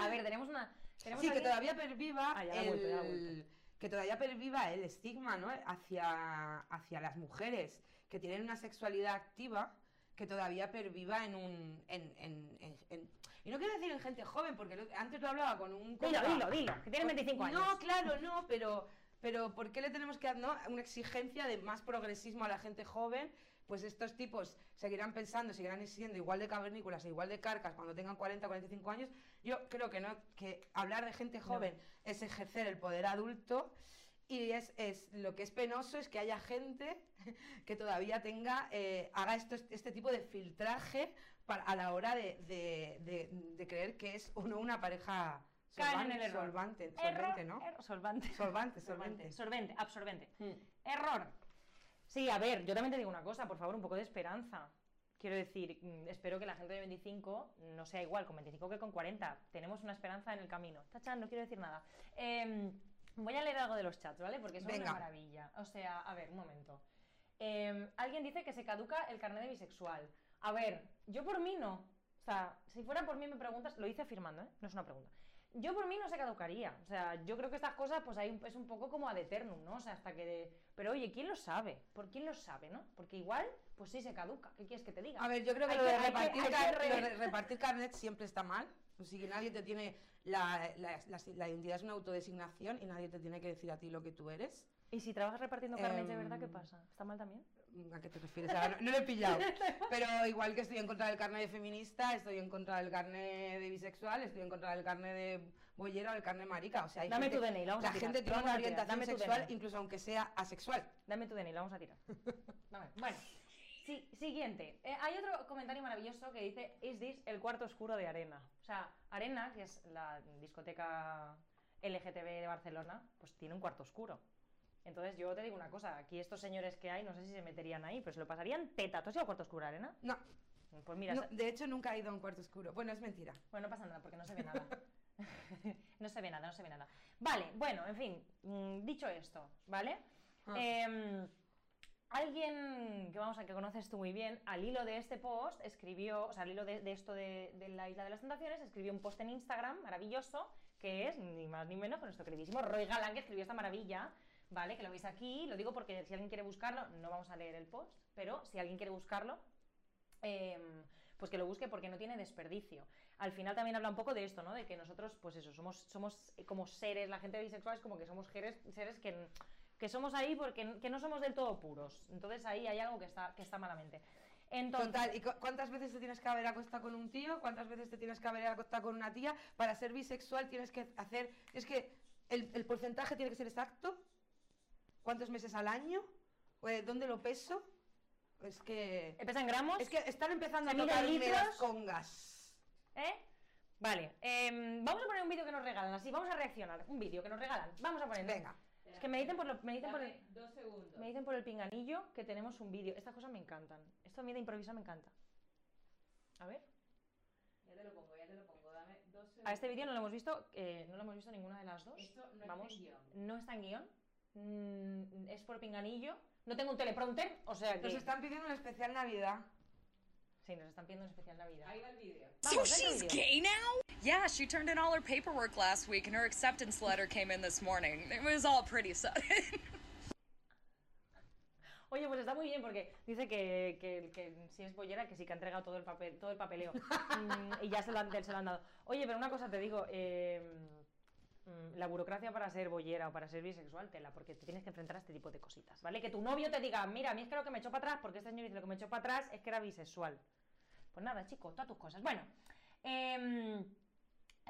[SPEAKER 2] a ver, tenemos una. Tenemos
[SPEAKER 3] Sí, que todavía perviva
[SPEAKER 2] Ah, ya la vuelto, ya la
[SPEAKER 3] que todavía perviva el estigma ¿no? hacia, hacia las mujeres que tienen una sexualidad activa que todavía perviva en un en, en- en- en- y no quiero decir en gente joven porque lo- antes lo hablaba con un
[SPEAKER 2] Dilo, dilo, dilo, que tienes 25 años.
[SPEAKER 3] no claro no pero pero ¿por qué le tenemos que dar ¿no? una exigencia de más progresismo a la gente joven? Pues estos tipos seguirán pensando, seguirán siendo igual de cavernícolas e igual de carcas cuando tengan 40, 45 años. Yo creo que no, que hablar de gente joven es ejercer el poder adulto y es, es lo que es penoso es que haya gente que todavía tenga, eh, haga esto, este tipo de filtraje para- a la hora de, de- de- de creer que es o no una pareja
[SPEAKER 2] Caen en
[SPEAKER 3] solvante,
[SPEAKER 2] el error.
[SPEAKER 3] solvante,
[SPEAKER 2] Error,
[SPEAKER 3] solvente, ¿no?
[SPEAKER 2] error, solvante.
[SPEAKER 3] Solvante, solvente.
[SPEAKER 2] Sorbente, absorbente.
[SPEAKER 3] Mm.
[SPEAKER 2] Error. Sí, a ver, yo también te digo una cosa, por favor, un poco de esperanza. Quiero decir, mm, espero que la gente de 25 no sea igual con 25 que con 40. Tenemos una esperanza en el camino. Tachan, no quiero decir nada. Em, voy a leer algo de los chats, ¿vale? Porque son una maravilla. O sea, a ver, un momento. Em, alguien dice que se caduca el carnet de bisexual. A ver, yo por mí no. O sea, si fuera por mí me preguntas, lo hice afirmando, ¿eh? No es una pregunta. Yo por mí no se caducaría. O sea, yo creo que estas cosas, pues hay un- es un poco como ad eternum, ¿no? O sea, hasta que. Pero oye, ¿quién lo sabe? ¿Por quién lo sabe, no? Porque igual, pues sí se caduca. ¿Qué quieres que te diga?
[SPEAKER 3] A ver, yo creo que lo de repartir, de carnet siempre está mal. O sea, que nadie te tiene. La, la- la- la identidad es una autodesignación y nadie te tiene que decir a ti lo que tú eres.
[SPEAKER 2] ¿Y si trabajas repartiendo carnet de verdad, qué
[SPEAKER 3] Em,
[SPEAKER 2] pasa? ¿Está mal también?
[SPEAKER 3] ¿A qué te refieres? Ahora, no, no lo he pillado. Pero igual que estoy en contra del carnet de feminista, estoy en contra del carnet de bisexual, estoy en contra del carnet de bollera o del carnet marica. O sea, hay
[SPEAKER 2] Dame
[SPEAKER 3] gente-
[SPEAKER 2] tu DNI, vamos
[SPEAKER 3] la
[SPEAKER 2] a tirar,
[SPEAKER 3] gente
[SPEAKER 2] lo
[SPEAKER 3] tiene una orientación
[SPEAKER 2] dame
[SPEAKER 3] sexual, incluso aunque sea asexual.
[SPEAKER 2] Dame tu DNI, lo vamos a tirar. Dame. Bueno, sí, siguiente. Eh, hay otro comentario maravilloso que dice: ¿Is this el cuarto oscuro de Arena? O sea, Arena, que es la discoteca LGTB de Barcelona, pues tiene un cuarto oscuro. Entonces yo te digo una cosa, aquí estos señores que hay, no sé si se meterían ahí, pero se lo pasarían teta. ¿Tú has ido al cuarto oscuro, Arena?
[SPEAKER 3] No,
[SPEAKER 2] Pues mira,
[SPEAKER 3] no, de hecho nunca he ido a un cuarto oscuro. Bueno, es mentira.
[SPEAKER 2] bueno, no pasa nada porque no se ve nada. no se ve nada, no se ve nada. Vale, bueno, en fin, mm, dicho esto, ¿vale?
[SPEAKER 3] Ah.
[SPEAKER 2] Em, alguien que vamos a que conoces tú muy bien, al hilo de este post, escribió, o sea, al hilo de, de esto de, de la Isla de las Tentaciones, escribió un post en Instagram maravilloso, que es ni más ni menos que nuestro queridísimo Roy Galán, que escribió esta maravilla ¿vale? Que lo veis aquí, lo digo porque si alguien quiere buscarlo, no vamos a leer el post, pero si alguien quiere buscarlo, em, pues que lo busque porque no tiene desperdicio. Al final también habla un poco de esto, ¿no? De que nosotros, pues eso, somos, somos como seres, la gente bisexual es como que somos seres, seres que, que somos ahí porque que no somos del todo puros. Entonces ahí hay algo que está, que está malamente. Entonces,
[SPEAKER 3] Total, ¿y cu- cuántas veces te tienes que haber acostado con un tío? ¿Cuántas veces te tienes que haber acostado con una tía? Para ser bisexual tienes que hacer... Es que el, el porcentaje tiene que ser exacto. ¿Cuántos meses al año? Eh, ¿Dónde lo peso? Es que...
[SPEAKER 2] ¿Empieza en gramos?
[SPEAKER 3] Es que están empezando a
[SPEAKER 2] ¿Se mide en
[SPEAKER 3] tocarme las
[SPEAKER 2] litros?
[SPEAKER 3] congas.
[SPEAKER 2] ¿Eh? Vale, em, vamos a poner un vídeo que nos regalan, así, vamos a reaccionar. Un vídeo que nos regalan. Vamos a poner.
[SPEAKER 3] Venga.
[SPEAKER 2] Es que me dicen por, lo- me dicen por el,
[SPEAKER 10] Dos segundos.
[SPEAKER 2] me dicen por el pinganillo que tenemos un vídeo. Estas cosas me encantan. Esto a mí de improvisar me encanta. A ver.
[SPEAKER 10] Ya te lo pongo, ya te lo pongo. Dame dos segundos.
[SPEAKER 2] A este vídeo no lo hemos visto, eh, no lo hemos visto ninguna de las dos.
[SPEAKER 10] Esto no
[SPEAKER 2] Vamos,
[SPEAKER 10] está en guion.
[SPEAKER 2] no está en guion. Mm, es por pinganillo. No tengo un teleprompter, o sea que.
[SPEAKER 3] Nos están pidiendo un especial Navidad.
[SPEAKER 2] Sí, nos están pidiendo un especial Navidad.
[SPEAKER 10] Ahí va el vídeo.
[SPEAKER 11] So she's gay now? Yeah, she turned in all her paperwork last week and her acceptance letter came in this morning. It was all pretty sudden.
[SPEAKER 2] Oye, pues está muy bien porque dice que, que- que si es bollera, que sí que ha entregado todo el papel, todo el papeleo. Mm, y ya se lo, han, se lo han dado. Oye, pero una cosa te digo, eh, la burocracia para ser bollera o para ser bisexual, tela, porque te tienes que enfrentar a este tipo de cositas, ¿vale? Que tu novio te diga, mira, a mí es que lo que me echó para atrás, porque este señor dice lo que me echó para atrás es que era bisexual. Pues nada, chicos, todas tus cosas. Bueno, em,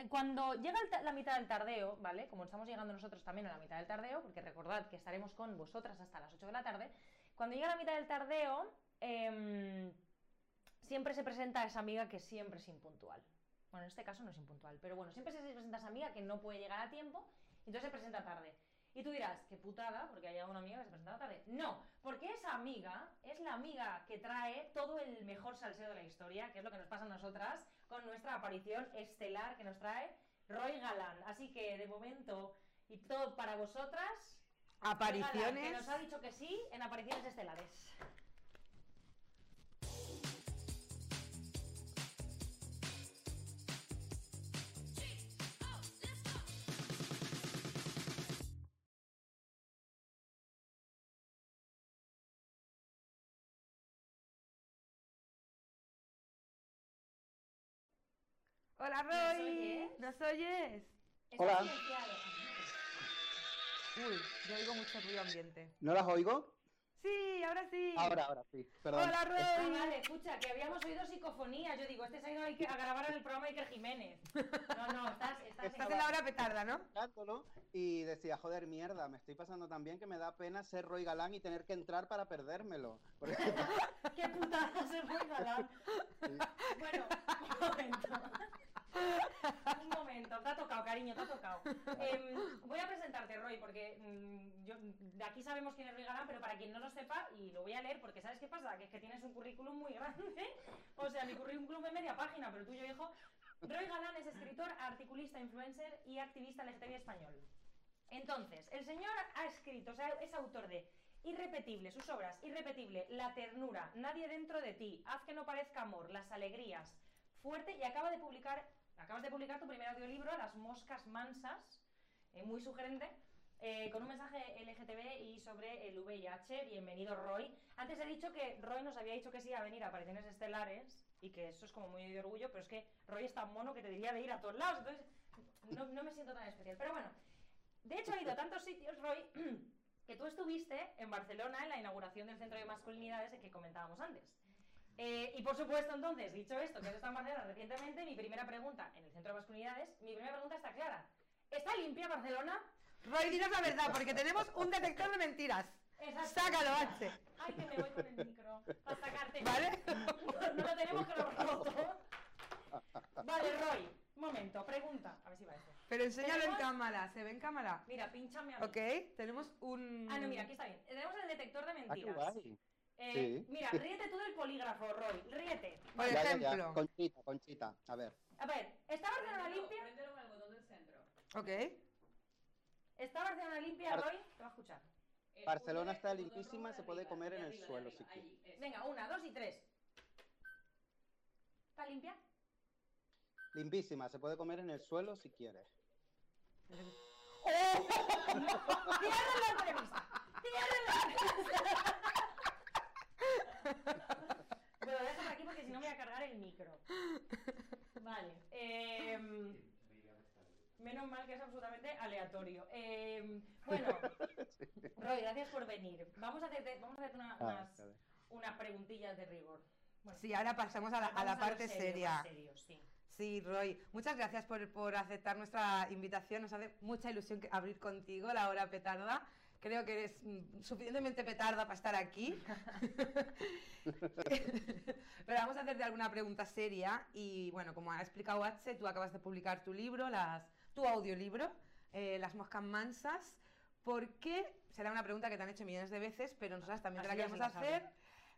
[SPEAKER 2] cuando llega la mitad del tardeo, ¿vale? Como estamos llegando nosotros también a la mitad del tardeo, porque recordad que estaremos con vosotras hasta las 8 de la tarde, cuando llega la mitad del tardeo, em, siempre se presenta esa amiga que siempre es impuntual. Bueno, en este caso no es impuntual, pero bueno, siempre se presenta esa amiga que no puede llegar a tiempo, entonces se presenta tarde. Y tú dirás, qué putada, porque ha llegado una amiga que se presenta tarde. No, porque esa amiga es la amiga que trae todo el mejor salseo de la historia, que es lo que nos pasa a nosotras, con nuestra aparición estelar que nos trae Roy Galán. Así que, de momento, y todo para vosotras, Roy Galán,
[SPEAKER 3] Apariciones.
[SPEAKER 2] que nos ha dicho que sí en apariciones estelares.
[SPEAKER 3] Hola,
[SPEAKER 2] ¿Nos
[SPEAKER 3] Roy.
[SPEAKER 2] oyes?
[SPEAKER 3] ¿Nos oyes?
[SPEAKER 12] Hola.
[SPEAKER 2] silenciado.
[SPEAKER 3] Uy, yo oigo mucho ruido ambiente.
[SPEAKER 12] ¿No las oigo?
[SPEAKER 3] Sí, ahora sí.
[SPEAKER 12] Ahora, ahora sí. Perdón.
[SPEAKER 3] Hola,
[SPEAKER 2] Ah,
[SPEAKER 3] Roy.
[SPEAKER 2] vale, escucha, que habíamos oído psicofonía. Yo digo, este se ha ido a grabar en el programa de Iker Jiménez. No, no, estás, estás,
[SPEAKER 3] Estás en la hora petarda, ¿no?
[SPEAKER 12] Y decía, joder, mierda, me estoy pasando tan bien que me da pena ser Roy Galán y tener que entrar para perdérmelo. Porque-
[SPEAKER 2] ¡Qué putada se fue Galán! Bueno, un momento. Un momento, te ha tocado, cariño, te ha tocado. Em, voy a presentarte, Roy, porque mm, yo, de aquí sabemos quién es Roy Galán, pero para quien no lo sepa, y lo voy a leer, porque ¿sabes qué pasa? Que es que tienes un currículum muy grande. O sea, mi currículum es media página, pero el tuyo, viejo. Roy Galán es escritor, articulista, influencer y activista LGTBI español. Entonces, el señor ha escrito, o sea, es autor de Irrepetible, sus obras, Irrepetible, La ternura, Nadie dentro de ti, Haz que no parezca amor, Las alegrías, Fuerte y acaba de publicar, acabas de publicar tu primer audiolibro, Las moscas mansas, eh, muy sugerente, eh, con un mensaje LGTB y sobre el VIH. Bienvenido, Roy. Antes he dicho que Roy nos había dicho que sí a venir a apariciones estelares y que eso es como muy de orgullo, pero es que Roy es tan mono que te diría de ir a todos lados, entonces no, no me siento tan especial. Pero bueno, de hecho ha ido a tantos sitios, Roy, que tú estuviste en Barcelona en la inauguración del Centro de Masculinidades que comentábamos antes. Eh, y por supuesto, entonces, dicho esto, que has estado en Barcelona recientemente, mi primera pregunta en el Centro de Masculinidades, mi primera pregunta está clara. ¿Está limpia Barcelona?
[SPEAKER 3] Roy, dinos la verdad, porque tenemos un detector de mentiras.
[SPEAKER 2] Exacto.
[SPEAKER 3] Sácalo, H.
[SPEAKER 2] Ay, que me voy con el micro para sacarte.
[SPEAKER 3] ¿Vale?
[SPEAKER 2] No, no lo tenemos que lo roto. Vale, Roy, un momento, pregunta. A ver si va esto.
[SPEAKER 3] Pero enséñalo en cámara. ¿Se ve en cámara?
[SPEAKER 2] Mira, pínchame a mí.
[SPEAKER 3] Ok, tenemos un...
[SPEAKER 2] Ah, no, mira, aquí está bien. Tenemos el detector de
[SPEAKER 12] Ah, qué
[SPEAKER 2] mentiras.
[SPEAKER 12] guay.
[SPEAKER 2] Eh,
[SPEAKER 12] Sí.
[SPEAKER 2] Mira, ríete tú del polígrafo, Roy. Ríete.
[SPEAKER 3] Por
[SPEAKER 12] Ya, ya, ya.
[SPEAKER 3] ejemplo.
[SPEAKER 12] Conchita, Conchita. A ver.
[SPEAKER 2] A ver, ¿está Barcelona limpia?
[SPEAKER 10] Préndelo con el botón del centro.
[SPEAKER 3] Ok.
[SPEAKER 2] ¿Está Barcelona limpia,
[SPEAKER 12] Bar-
[SPEAKER 2] Roy? Te va a escuchar.
[SPEAKER 12] Barcelona está limpísima, se
[SPEAKER 10] de
[SPEAKER 12] puede
[SPEAKER 10] arriba,
[SPEAKER 12] comer en el
[SPEAKER 10] arriba,
[SPEAKER 12] suelo
[SPEAKER 10] arriba,
[SPEAKER 12] si quiere.
[SPEAKER 10] allí, eso.
[SPEAKER 2] Venga, una, dos y tres. ¿Está limpia?
[SPEAKER 12] Limpísima, se puede comer en el suelo si quieres.
[SPEAKER 2] ¡Oh! ¡Cierren la entrevista! ¡Cierren la entrevista! bueno, déjame aquí porque si no me voy a cargar el micro. Vale. em, menos mal que es absolutamente aleatorio. Em, bueno, Roy, gracias por venir. Vamos a hacerte, vamos a hacerte una-
[SPEAKER 12] Ah,
[SPEAKER 2] unas, preguntillas de rigor. Bueno,
[SPEAKER 3] Sí, ahora pasamos a la, a la
[SPEAKER 2] lo
[SPEAKER 3] parte
[SPEAKER 2] serio,
[SPEAKER 3] seria.
[SPEAKER 2] serio, sí.
[SPEAKER 3] Sí, Roy, muchas gracias por, por aceptar nuestra invitación. Nos hace mucha ilusión que- abrir contigo la hora petarda. Creo que eres mm, suficientemente petarda para estar aquí. Pero vamos a hacerte alguna pregunta seria. Y bueno, como ha explicado H, tú acabas de publicar tu libro, las, tu audiolibro, eh, Las moscas mansas. ¿Por qué? Será una pregunta que te han hecho millones de veces, pero nosotras también te la queremos hacer.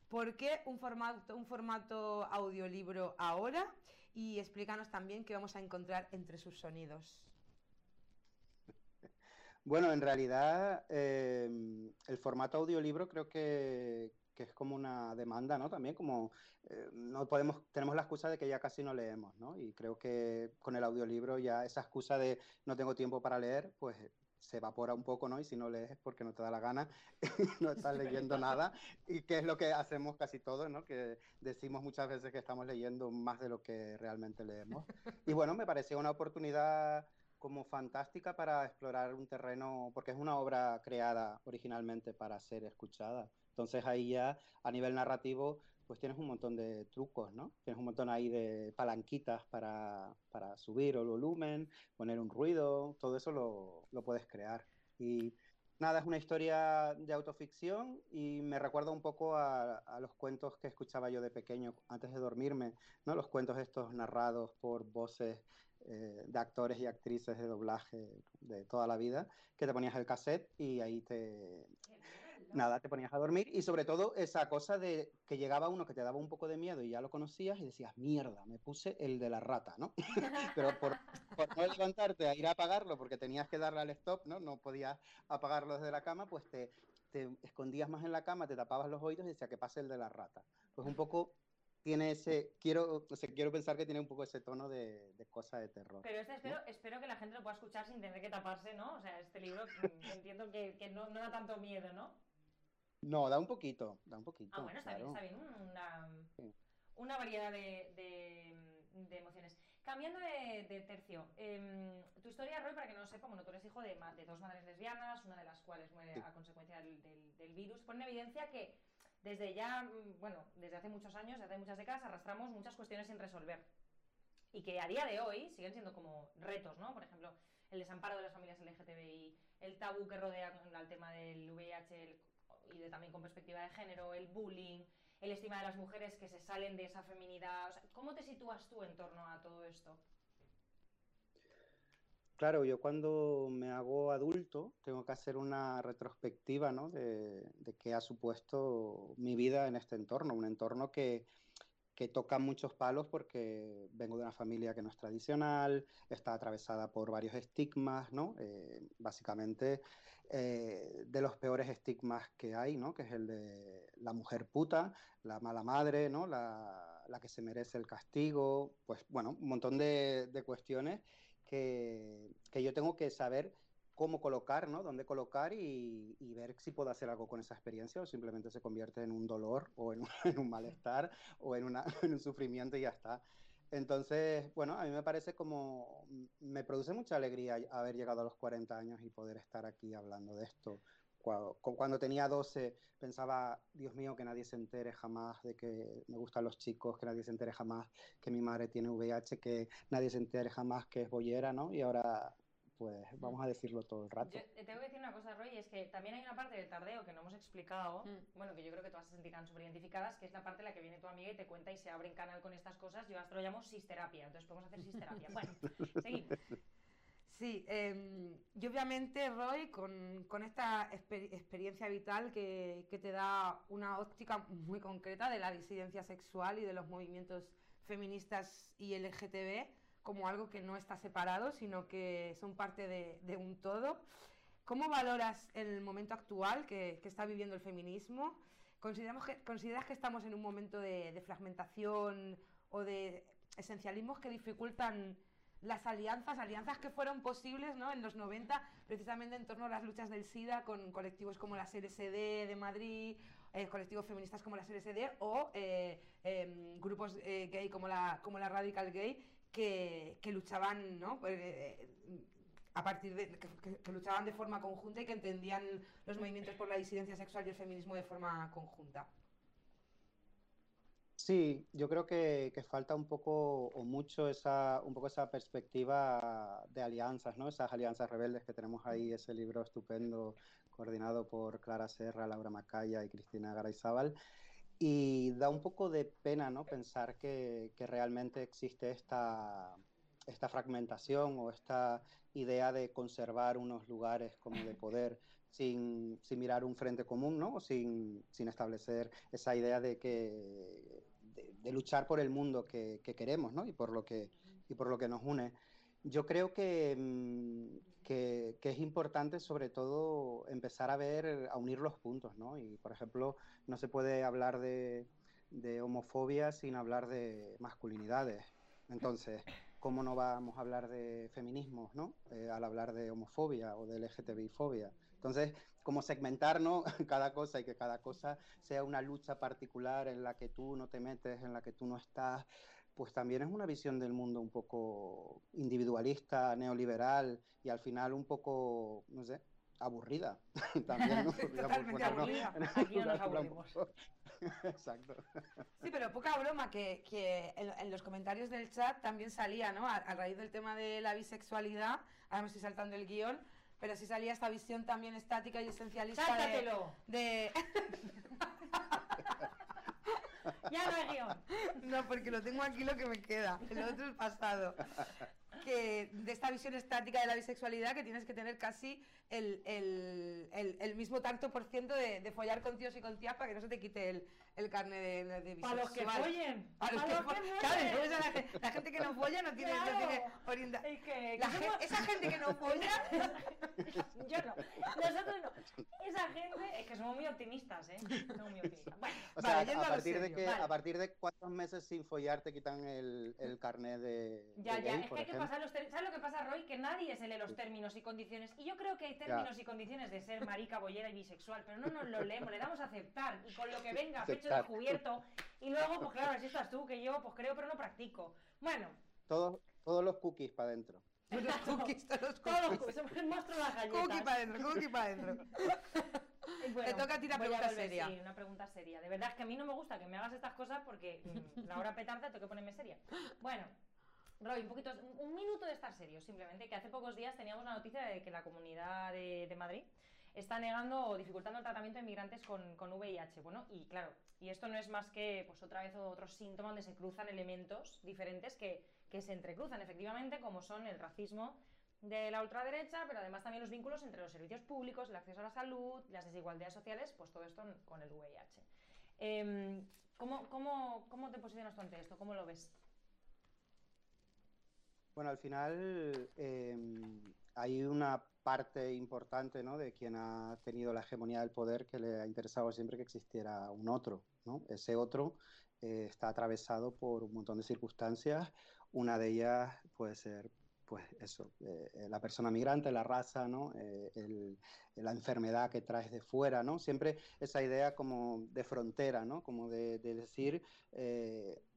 [SPEAKER 3] ¿Por qué un formato, un formato audiolibro ahora? Y explícanos también qué vamos a encontrar entre sus sonidos.
[SPEAKER 12] Bueno, en realidad eh, el formato audiolibro creo que, que es como una demanda, ¿no? También como eh, no podemos, tenemos la excusa de que ya casi no leemos, ¿no? Y creo que con el audiolibro ya esa excusa de no tengo tiempo para leer, pues se evapora un poco, ¿no? Y si no lees es porque no te da la gana, no estás leyendo nada, y que es lo que hacemos casi todos, ¿no? Que decimos muchas veces que estamos leyendo más de lo que realmente leemos. Y bueno, me pareció una oportunidad como fantástica para explorar un terreno, porque es una obra creada originalmente para ser escuchada. Entonces ahí ya a nivel narrativo, pues tienes un montón de trucos, ¿no? Tienes un montón ahí de palanquitas para, para subir el volumen, poner un ruido, todo eso lo, lo puedes crear. Y nada, es una historia de autoficción y me recuerda un poco a, los cuentos que escuchaba yo de pequeño antes de dormirme, ¿no? Los cuentos estos narrados por voces eh, de actores y actrices de doblaje de toda la vida, que te ponías el cassette y ahí te... Nada, te ponías a dormir y sobre todo esa cosa de que llegaba uno que te daba un poco de miedo y ya lo conocías y decías, mierda, me puse el de la rata, ¿no? Pero por, por no levantarte a ir a apagarlo porque tenías que darle al stop, ¿no? No podías apagarlo desde la cama, pues te, te escondías más en la cama, te tapabas los oídos y decía que pase el de la rata. Pues un poco tiene ese, quiero, o sea, quiero pensar que tiene un poco ese tono de, de cosa de terror.
[SPEAKER 2] Pero este espero, espero que la gente lo pueda escuchar sin tener que taparse, ¿no? O sea, este libro entiendo que, que no, no da tanto miedo, ¿no?
[SPEAKER 12] No, da un poquito, da un poquito.
[SPEAKER 2] Ah, bueno, está bien, está bien. Una,
[SPEAKER 12] Sí.
[SPEAKER 2] una variedad de, de- de emociones. Cambiando de, de tercio, em, tu historia, Roy, para que no lo sepa, bueno, tú eres hijo de, de dos madres lesbianas, una de las cuales muere
[SPEAKER 12] Sí.
[SPEAKER 2] a consecuencia del, del- del virus, pone en evidencia que desde ya, mm, bueno, desde hace muchos años, desde hace muchas décadas, arrastramos muchas cuestiones sin resolver. Y que a día de hoy siguen siendo como retos, ¿no? Por ejemplo, el desamparo de las familias LGTBI, el tabú que rodea al tema del VIH el- y de, también con perspectiva de género, el bullying, el estima de las mujeres que se salen de esa feminidad. O sea, ¿Cómo te sitúas tú en torno a todo esto?
[SPEAKER 12] Claro, yo cuando me hago adulto tengo que hacer una retrospectiva, ¿no? de, de qué ha supuesto mi vida en este entorno, un entorno que, que toca muchos palos porque vengo de una familia que no es tradicional, está atravesada por varios estigmas, ¿no? Eh, básicamente eh, de los peores estigmas que hay, ¿no? Que es el de la mujer puta, la mala madre, ¿no? La, la que se merece el castigo, pues bueno, un montón de, de cuestiones que, que yo tengo que saber cómo colocar, ¿no? Dónde colocar y, y ver si puedo hacer algo con esa experiencia o simplemente se convierte en un dolor o en un, en un malestar o en, una, en un sufrimiento y ya está. Entonces, bueno, a mí me parece como, me produce mucha alegría haber llegado a los 40 años y poder estar aquí hablando de esto. Cuando, tenía 12 pensaba, Dios mío, que nadie se entere jamás de que me gustan los chicos, que nadie se entere jamás que mi madre tiene VIH, que nadie se entere jamás que es bollera, ¿no? Y ahora, pues, vamos a decirlo todo el rato.
[SPEAKER 2] Yo te tengo que decir una cosa, Roy, es que también hay una parte del tardeo que no hemos explicado,
[SPEAKER 3] Mm.
[SPEAKER 2] bueno, que yo creo que todas se sentirán súper identificadas, que es la parte en la que viene tu amiga y te cuenta y se abre en canal con estas cosas. Yo hasta lo llamo sisterapia, entonces podemos hacer sisterapia. Bueno, seguimos.
[SPEAKER 3] Sí, em, y obviamente, Roy, con, con esta exper- experiencia vital que, que te da una óptica muy concreta de la disidencia sexual y de los movimientos feministas y LGTB como algo que no está separado, sino que son parte de, de un todo. ¿Cómo valoras el momento actual que, que está viviendo el feminismo? ¿Consideramos que, ¿Consideras que estamos en un momento de, de fragmentación o de esencialismos que dificultan las alianzas, alianzas que fueron posibles ¿no? en los 90, precisamente en torno a las luchas del SIDA con colectivos como la LSD de Madrid, eh, colectivos feministas como la LSD o eh, em, grupos eh, gay como la, como la Radical Gay que, luchaban ¿no? Eh, a partir de que, luchaban de forma conjunta y que entendían los movimientos por la disidencia sexual y el feminismo de forma conjunta.
[SPEAKER 12] Sí, yo creo que, que falta un poco o mucho esa, un poco esa perspectiva de alianzas, ¿no? Esas alianzas rebeldes que tenemos ahí, ese libro estupendo coordinado por Clara Serra, Laura Macaya y Cristina Garayzábal. Y da un poco de pena, ¿no? Pensar que, que realmente existe esta, esta fragmentación o esta idea de conservar unos lugares como de poder sin, sin mirar un frente común, ¿no? O sin, sin establecer esa idea de que de, de luchar por el mundo que, que queremos, ¿no? Y por lo que y por lo que nos une. Yo creo que, mm, que, es importante sobre todo empezar a ver, a unir los puntos, ¿no? Y por ejemplo, no se puede hablar de, homofobia sin hablar de masculinidades. Entonces, ¿cómo no vamos a hablar de feminismos, ¿no? Eh, al hablar de homofobia o de LGTBI-fobia. Entonces, como segmentar ¿no? cada cosa y que cada cosa sea una lucha particular en la que tú no te metes, en la que tú no estás, pues también es una visión del mundo un poco individualista, neoliberal y al final un poco, no sé, aburrida. también, ¿no? Digamos,
[SPEAKER 3] Totalmente aburrida.
[SPEAKER 2] Aquí no nos aburrimos.
[SPEAKER 12] Exacto.
[SPEAKER 3] Sí, pero poca broma que, que en, en los comentarios del chat también salía, ¿no? A, a raíz del tema de la bisexualidad, ahora me estoy saltando el guion, pero sí salía esta visión también estática y esencialista de-
[SPEAKER 2] ¡Sáltatelo!
[SPEAKER 3] de...
[SPEAKER 2] Ya no.
[SPEAKER 3] No, porque lo tengo aquí lo que me queda, el otro es pasado. Que de esta visión estática de la bisexualidad que tienes que tener casi el, el, el, el mismo tanto por ciento de, de follar con tíos y con tías para que no se te quite el, el carne de, de, de
[SPEAKER 2] Para los que
[SPEAKER 3] bisexual.
[SPEAKER 2] follen.
[SPEAKER 3] Para los
[SPEAKER 2] Pa'
[SPEAKER 3] que
[SPEAKER 2] los que
[SPEAKER 3] follen.
[SPEAKER 2] follen.
[SPEAKER 3] Claro, la, gen- la gente que no folla no tiene, no
[SPEAKER 2] Claro.
[SPEAKER 3] tiene orienta-
[SPEAKER 2] Es que, que somos-
[SPEAKER 3] esa gente que no folla
[SPEAKER 2] Yo no. Nosotros no. Esa gente es que somos muy optimistas, ¿eh? Somos muy optimistas. Bueno,
[SPEAKER 12] O
[SPEAKER 3] Vale,
[SPEAKER 12] sea, a partir de que,
[SPEAKER 2] vale.
[SPEAKER 12] a partir de cuántos meses sin follar te quitan el, el carnet de,
[SPEAKER 2] Ya,
[SPEAKER 12] de
[SPEAKER 2] ya,
[SPEAKER 12] gay,
[SPEAKER 2] es que hay que pasar los términos. ¿Sabes lo que pasa, Roy? Que nadie se lee los términos y condiciones. Y yo creo que hay términos y condiciones de ser marica, bollera y bisexual, pero no nos lo leemos, le damos a aceptar. Y con lo que venga, pecho descubierto. Y luego, pues claro, si estás tú, que yo, pues creo, pero no practico. Bueno,
[SPEAKER 12] Todos, todos los cookies para adentro.
[SPEAKER 3] los cookies, todos los
[SPEAKER 2] todos los
[SPEAKER 3] cookies.
[SPEAKER 2] somos el monstruo de las galletas.
[SPEAKER 3] Cookie para adentro, cookie para adentro.
[SPEAKER 2] Bueno,
[SPEAKER 3] Te toca a ti la pregunta
[SPEAKER 2] volver,
[SPEAKER 3] seria.
[SPEAKER 2] Sí, una pregunta seria. De verdad es que a mí no me gusta que me hagas estas cosas porque mm, la hora petarda tengo que ponerme seria. Bueno, Roy, un poquito, un, un minuto de estar serio, simplemente, que hace pocos días teníamos la noticia de que la comunidad de, de Madrid está negando o dificultando el tratamiento de inmigrantes con, con VIH. Bueno, y claro, y esto no es más que, pues otra vez, otro síntoma donde se cruzan elementos diferentes que, que se entrecruzan, efectivamente, como son el racismo de la ultraderecha, pero además también los vínculos entre los servicios públicos, el acceso a la salud, las desigualdades sociales, pues todo esto con el VIH. Em, ¿cómo, cómo, cómo te posicionas tú ante esto? ¿Cómo lo ves?
[SPEAKER 12] Bueno, al final eh, hay una parte importante ¿no? de quien ha tenido la hegemonía del poder que le ha interesado siempre que existiera un otro. ¿no? Ese otro eh, está atravesado por un montón de circunstancias. Una de ellas puede ser, pues eso, eh, la persona migrante, la raza, ¿no? Eh, la enfermedad que traes de fuera, ¿no? Siempre esa idea como de frontera, ¿no? Como de, de decir,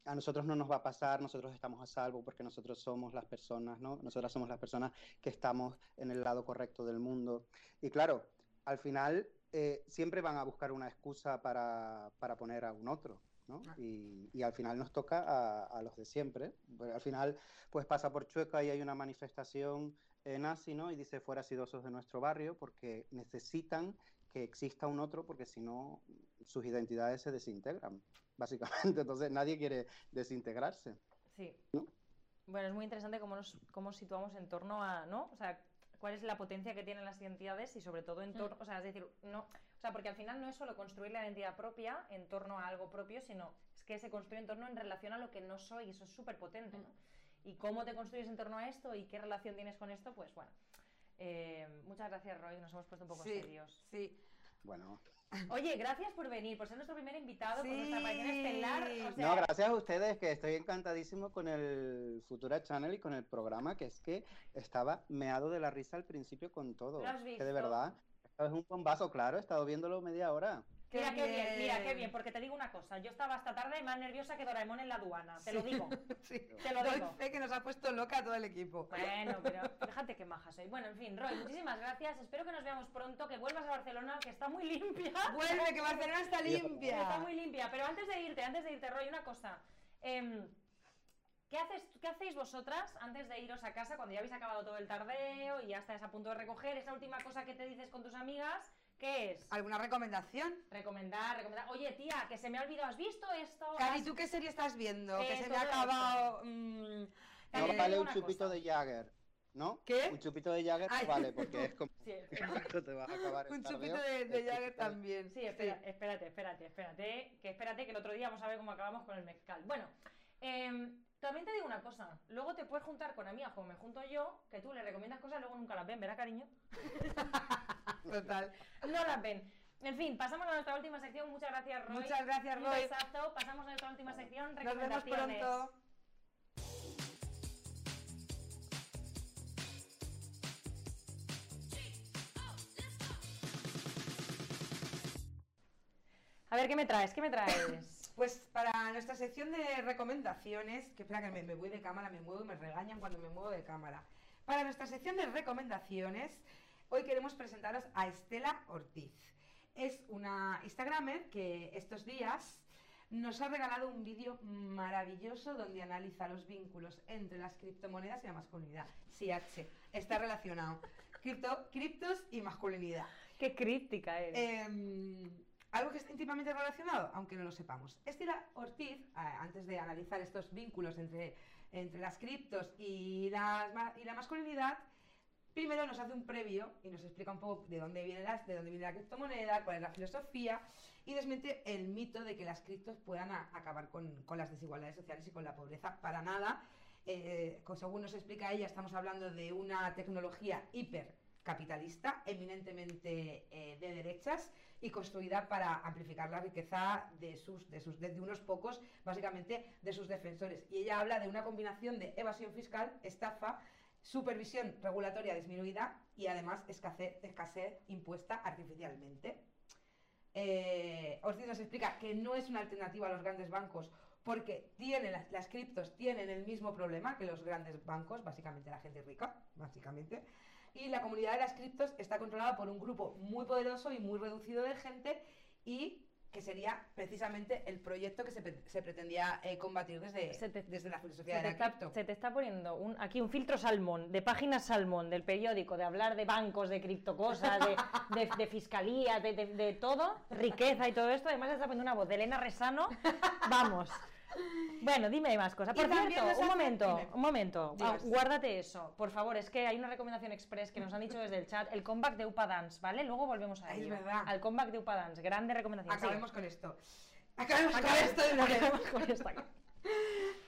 [SPEAKER 12] a nosotros no nos va a pasar, nosotros estamos a salvo porque nosotros somos las personas, ¿no? Nosotras somos las personas que estamos en el lado correcto del mundo. Y claro, al final eh, siempre van a buscar una excusa para, para poner a un otro, ¿no? Y, y al final nos toca a, a los de siempre. Porque al final, pues pasa por Chueca y hay una manifestación eh, nazi, ¿no? Y dice fuera sidosos de nuestro barrio porque necesitan que exista un otro porque si no sus identidades se desintegran, básicamente. Entonces nadie quiere desintegrarse.
[SPEAKER 2] Sí. Bueno, es muy interesante cómo nos cómo situamos en torno a, ¿no? O sea, cuál es la potencia que tienen las identidades y sobre todo en torno, o sea, es decir, no, o sea, porque al final no es solo construir la identidad propia en torno a algo propio, sino es que se construye en torno en relación a lo que no soy, y eso es súper potente, ¿no? Y cómo te construyes en torno a esto y qué relación tienes con esto, pues bueno. Eh, muchas gracias, Roy, nos hemos puesto un poco
[SPEAKER 3] Sí,
[SPEAKER 2] serios.
[SPEAKER 3] Sí.
[SPEAKER 12] Bueno.
[SPEAKER 2] Oye, gracias por venir, por ser nuestro primer invitado, por nuestra aparición estelar. O sea,
[SPEAKER 12] No, gracias a ustedes, que estoy encantadísimo con el Futura Channel y con el programa, que es que estaba meado de la risa al principio con todo.
[SPEAKER 2] ¿Lo has
[SPEAKER 12] Que
[SPEAKER 2] visto?
[SPEAKER 12] de verdad, es un bombazo, claro, he estado viéndolo media hora.
[SPEAKER 2] Mira qué bien, mira qué
[SPEAKER 3] bien.
[SPEAKER 2] porque te digo una cosa, yo estaba esta tarde más nerviosa que Doraemon en la aduana, te lo digo.
[SPEAKER 3] Sí.
[SPEAKER 2] Te lo
[SPEAKER 3] Doy
[SPEAKER 2] digo.
[SPEAKER 3] fe que nos ha puesto loca a todo el equipo.
[SPEAKER 2] Bueno, pero fíjate qué maja soy. Bueno, en fin, Roy, muchísimas gracias. Espero que nos veamos pronto, que vuelvas a Barcelona, que está muy limpia.
[SPEAKER 3] Vuelve, que Barcelona está limpia.
[SPEAKER 2] Está muy limpia. Pero antes de irte, antes de irte, Roy, una cosa. Em, ¿qué, haces, ¿Qué hacéis vosotras antes de iros a casa cuando ya habéis acabado todo el tardeo y ya estás a punto de recoger? Esa última cosa que te dices con tus amigas, ¿qué es?
[SPEAKER 3] ¿Alguna recomendación?
[SPEAKER 2] Recomendar, recomendar. Oye, tía, que se me ha olvidado, ¿has visto esto?
[SPEAKER 3] Cari,
[SPEAKER 2] ¿Has-
[SPEAKER 3] ¿tú qué serie estás viendo?
[SPEAKER 2] Eh,
[SPEAKER 3] que se me ha acabado. mm,
[SPEAKER 12] No
[SPEAKER 2] Cari, te
[SPEAKER 12] vale un chupito
[SPEAKER 2] cosa.
[SPEAKER 12] de Jagger, ¿no?
[SPEAKER 3] ¿Qué?
[SPEAKER 12] Un chupito de Jagger
[SPEAKER 3] Ay.
[SPEAKER 12] vale, porque es como...
[SPEAKER 2] Sí,
[SPEAKER 12] te vas a acabar el
[SPEAKER 3] un chupito de, de Jagger también.
[SPEAKER 2] Sí, espera- espérate, espérate, espérate, que espérate que el otro día vamos a ver cómo acabamos con el mezcal. Bueno, em, también te digo una cosa, luego te puedes juntar con amigas como me junto yo, que tú le recomiendas cosas y luego nunca las ven, ¿verdad, cariño?
[SPEAKER 3] Total.
[SPEAKER 2] No las ven. En fin, pasamos a nuestra última sección. Muchas gracias, Roy.
[SPEAKER 3] Muchas gracias, Roy.
[SPEAKER 2] besazo. Pasamos a nuestra última sección.
[SPEAKER 3] Nos vemos
[SPEAKER 2] Recomendaciones.
[SPEAKER 3] pronto.
[SPEAKER 2] A ver, ¿qué me traes? ¿Qué me traes?
[SPEAKER 3] Pues para nuestra sección de recomendaciones, que espera que me, me voy de cámara, me muevo y me regañan cuando me muevo de cámara. Para nuestra sección de recomendaciones, hoy queremos presentaros a Estela Ortiz. Es una Instagramer que estos días nos ha regalado un vídeo maravilloso donde analiza los vínculos entre las criptomonedas y la masculinidad. Sí, H, está relacionado. Cripto, criptos y masculinidad.
[SPEAKER 2] Qué críptica.
[SPEAKER 3] Em, algo que está íntimamente relacionado, aunque no lo sepamos. Estela Ortiz, a- antes de analizar estos vínculos entre, entre las criptos y, las y la masculinidad, primero nos hace un previo y nos explica un poco de dónde viene, las, de dónde viene la criptomoneda, cuál es la filosofía, y desmiente el mito de que las criptos puedan a- acabar con, con las desigualdades sociales y con la pobreza. Para nada. Eh, según nos explica ella, estamos hablando de una tecnología hipercapitalista, eminentemente eh, de derechas y construida para amplificar la riqueza de sus, de sus de, de unos pocos, básicamente de sus defensores. Y ella habla de una combinación de evasión fiscal, estafa, supervisión regulatoria disminuida y además escasez, escasez impuesta artificialmente. Eh, Ortiz nos explica que no es una alternativa a los grandes bancos porque tienen las, las criptos tienen el mismo problema que los grandes bancos, básicamente la gente rica, básicamente. Y la comunidad de las criptos está controlada por un grupo muy poderoso y muy reducido de gente y que sería precisamente el proyecto que se, se pretendía eh, combatir desde, desde la filosofía de la
[SPEAKER 2] está,
[SPEAKER 3] cripto.
[SPEAKER 2] se te está poniendo un, aquí un filtro salmón, de páginas salmón, del periódico, de hablar de bancos, de criptocosas, de, de, de fiscalía, de, de- de todo, riqueza y todo esto. Además, se está poniendo una voz de Elena Resano. Vamos. Bueno, dime más cosas. Por cierto, un momento, un momento. Ah,
[SPEAKER 3] Digas.
[SPEAKER 2] guárdate eso, por favor. Es que hay una recomendación express que nos han dicho desde el chat. El comeback de Upa Dance, ¿vale? Luego volvemos a ello.
[SPEAKER 3] verdad.
[SPEAKER 2] Al comeback de Upa Dance. Grande recomendación.
[SPEAKER 3] Acabemos con esto. Acabemos con esto de una vez.
[SPEAKER 2] acabemos con esto.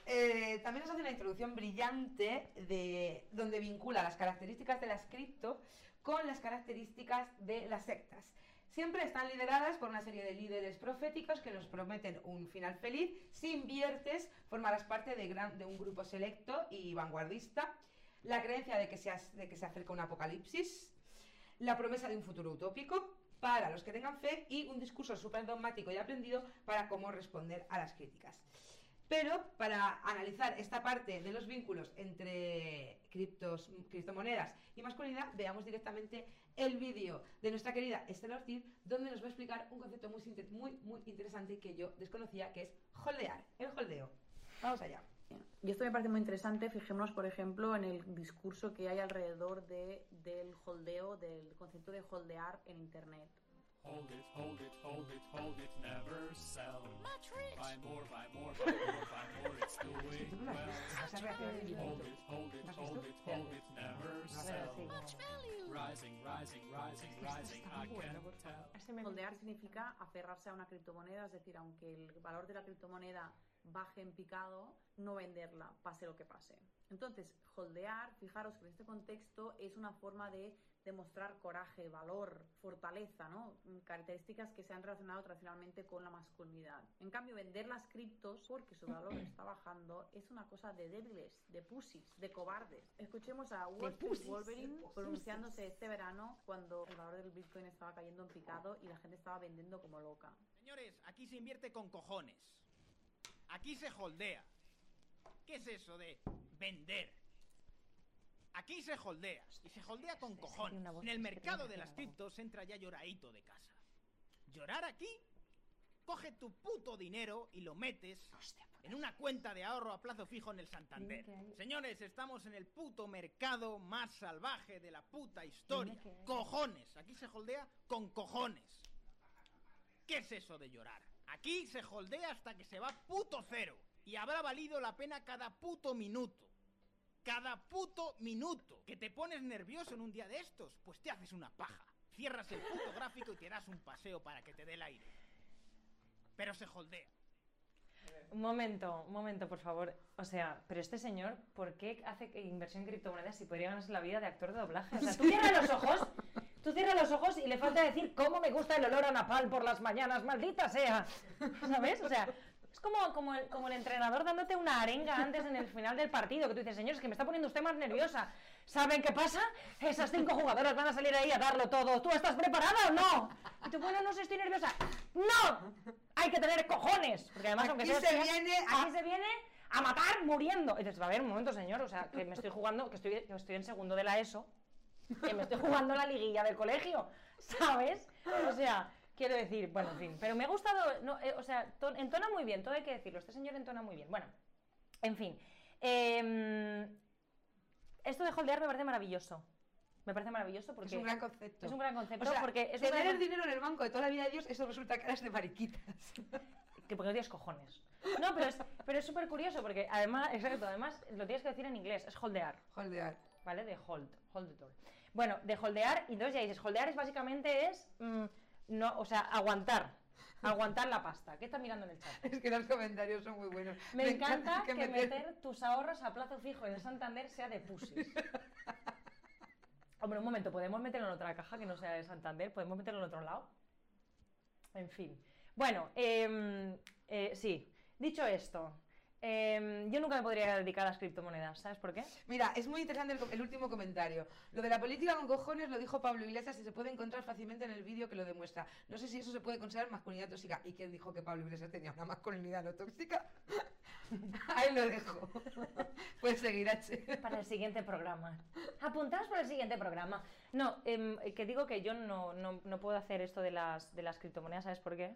[SPEAKER 3] Eh, también nos hace una introducción brillante de donde vincula las características de las cripto con las características de las sectas. Siempre están lideradas por una serie de líderes proféticos que nos prometen un final feliz. Si inviertes, formarás parte de, un grupo selecto y vanguardista. La creencia de que, se de que se acerca un apocalipsis. La promesa de un futuro utópico para los que tengan fe y un discurso súper dogmático y aprendido para cómo responder a las críticas. Pero para analizar esta parte de los vínculos entre criptos, criptomonedas y masculinidad, veamos directamente el vídeo de nuestra querida Estela Ortiz, donde nos va a explicar un concepto muy, muy, muy interesante que yo desconocía, que es holdear, el holdeo. Vamos allá.
[SPEAKER 13] Y esto me parece muy interesante. Fijémonos, por ejemplo, en el discurso que hay alrededor de, del holdeo, del concepto de holdear en Internet.
[SPEAKER 14] Hold it, hold it, hold it, hold it, never sell. Buy more, buy more, buy more, buy more, it's doing well. Hold it, hold it, hold it, hold it, never sell. Rising, rising, rising, rising, I can't tell.
[SPEAKER 13] Holdear significa aferrarse a una criptomoneda, es decir, aunque el valor de la criptomoneda baje en picado, no venderla, pase lo que pase. Entonces, holdear, fijaros que en este contexto es una forma de demostrar coraje, valor, fortaleza, ¿no? Características que se han relacionado tradicionalmente con la masculinidad. En cambio, vender las criptos porque su valor está bajando es una cosa de débiles, de pussies, de cobardes. Escuchemos a
[SPEAKER 2] pussies,
[SPEAKER 13] Wolverine pronunciándose este verano cuando el valor del Bitcoin estaba cayendo en picado y la gente estaba vendiendo como loca.
[SPEAKER 15] Señores, aquí se invierte con cojones. Aquí se holdea. ¿Qué es eso de vender? Aquí se holdea. Y se holdea con cojones. En el mercado de las criptos entra ya lloradito de casa. ¿Llorar aquí? Coge tu puto dinero y lo metes en una cuenta de ahorro a plazo fijo en el Santander. Señores, estamos en el puto mercado más salvaje de la puta historia. Cojones. Aquí se holdea con cojones. ¿Qué es eso de llorar? Aquí se holdea hasta que se va puto cero. Y habrá valido la pena cada puto minuto. Cada puto minuto. Que te pones nervioso en un día de estos, pues te haces una paja. Cierras el puto gráfico y te das un paseo para que te dé el aire. Pero se holdea.
[SPEAKER 2] Un momento, un momento, por favor. O sea, pero este señor, ¿por qué hace inversión en criptomonedas si podría ganarse la vida de actor de doblaje? O sea, tú cierras los ojos, tú cierras los ojos y le falta decir cómo me gusta el olor a napal por las mañanas, maldita sea. ¿Sabes? O sea, es como, como, el, como el entrenador dándote una arenga antes en el final del partido, que tú dices, señor, es que me está poniendo usted más nerviosa. ¿Saben qué pasa? Esas cinco jugadoras van a salir ahí a darlo todo. ¿Tú estás preparada o no? Y tú, bueno, no sé, estoy nerviosa. ¡No! Hay que tener cojones. Porque además, aunque
[SPEAKER 3] Aquí
[SPEAKER 2] seas
[SPEAKER 3] se
[SPEAKER 2] tía,
[SPEAKER 3] viene a-
[SPEAKER 2] aquí se viene a matar muriendo. Y dices, a ver, un momento, señor, o sea, que me estoy jugando, que estoy, que estoy en segundo de la ESO, que me estoy jugando la liguilla del colegio, ¿sabes? O sea, quiero decir, bueno, en fin, pero me ha gustado, no, eh, o sea, to- entona muy bien, todo hay que decirlo, este señor entona muy bien. Bueno, en fin. em, esto de holdear me parece maravilloso. Me parece maravilloso porque...
[SPEAKER 3] Es un gran concepto.
[SPEAKER 2] Es un gran concepto
[SPEAKER 3] O sea,
[SPEAKER 2] porque es
[SPEAKER 3] tener
[SPEAKER 2] gran-
[SPEAKER 3] el dinero en el banco de toda la vida de Dios, eso resulta caras de mariquitas.
[SPEAKER 2] que porque no tienes cojones. No, pero es pero es súper curioso porque además, exacto, además lo tienes que decir en inglés, es holdear.
[SPEAKER 3] Holdear.
[SPEAKER 2] ¿Vale? De hold, hold it all. Bueno, de holdear, y entonces ya dices, holdear es básicamente es, mm, no, o sea, aguantar, aguantar la pasta. ¿Qué estás mirando en el chat?
[SPEAKER 3] Es que los comentarios son muy buenos.
[SPEAKER 2] Me, encanta que,
[SPEAKER 3] meter-
[SPEAKER 2] meter tus ahorros a plazo fijo en el Santander sea de pusis. Hombre, un momento, ¿podemos meterlo en otra caja que no sea de Santander? ¿Podemos meterlo en otro lado? En fin. Bueno, em, eh, sí. Dicho esto, em, yo nunca me podría dedicar a las criptomonedas. ¿Sabes por qué?
[SPEAKER 3] Mira, es muy interesante el, el último comentario. Lo de la política con cojones lo dijo Pablo Iglesias y se puede encontrar fácilmente en el vídeo que lo demuestra. No sé si eso se puede considerar masculinidad tóxica. ¿Y quién dijo que Pablo Iglesias tenía una masculinidad no tóxica? Ahí lo dejo. Puedes seguir, H.
[SPEAKER 2] Para el siguiente programa. Apuntaos para el siguiente programa. No, em, que digo que yo no, no- no puedo hacer esto de las, de las criptomonedas, ¿sabes por qué?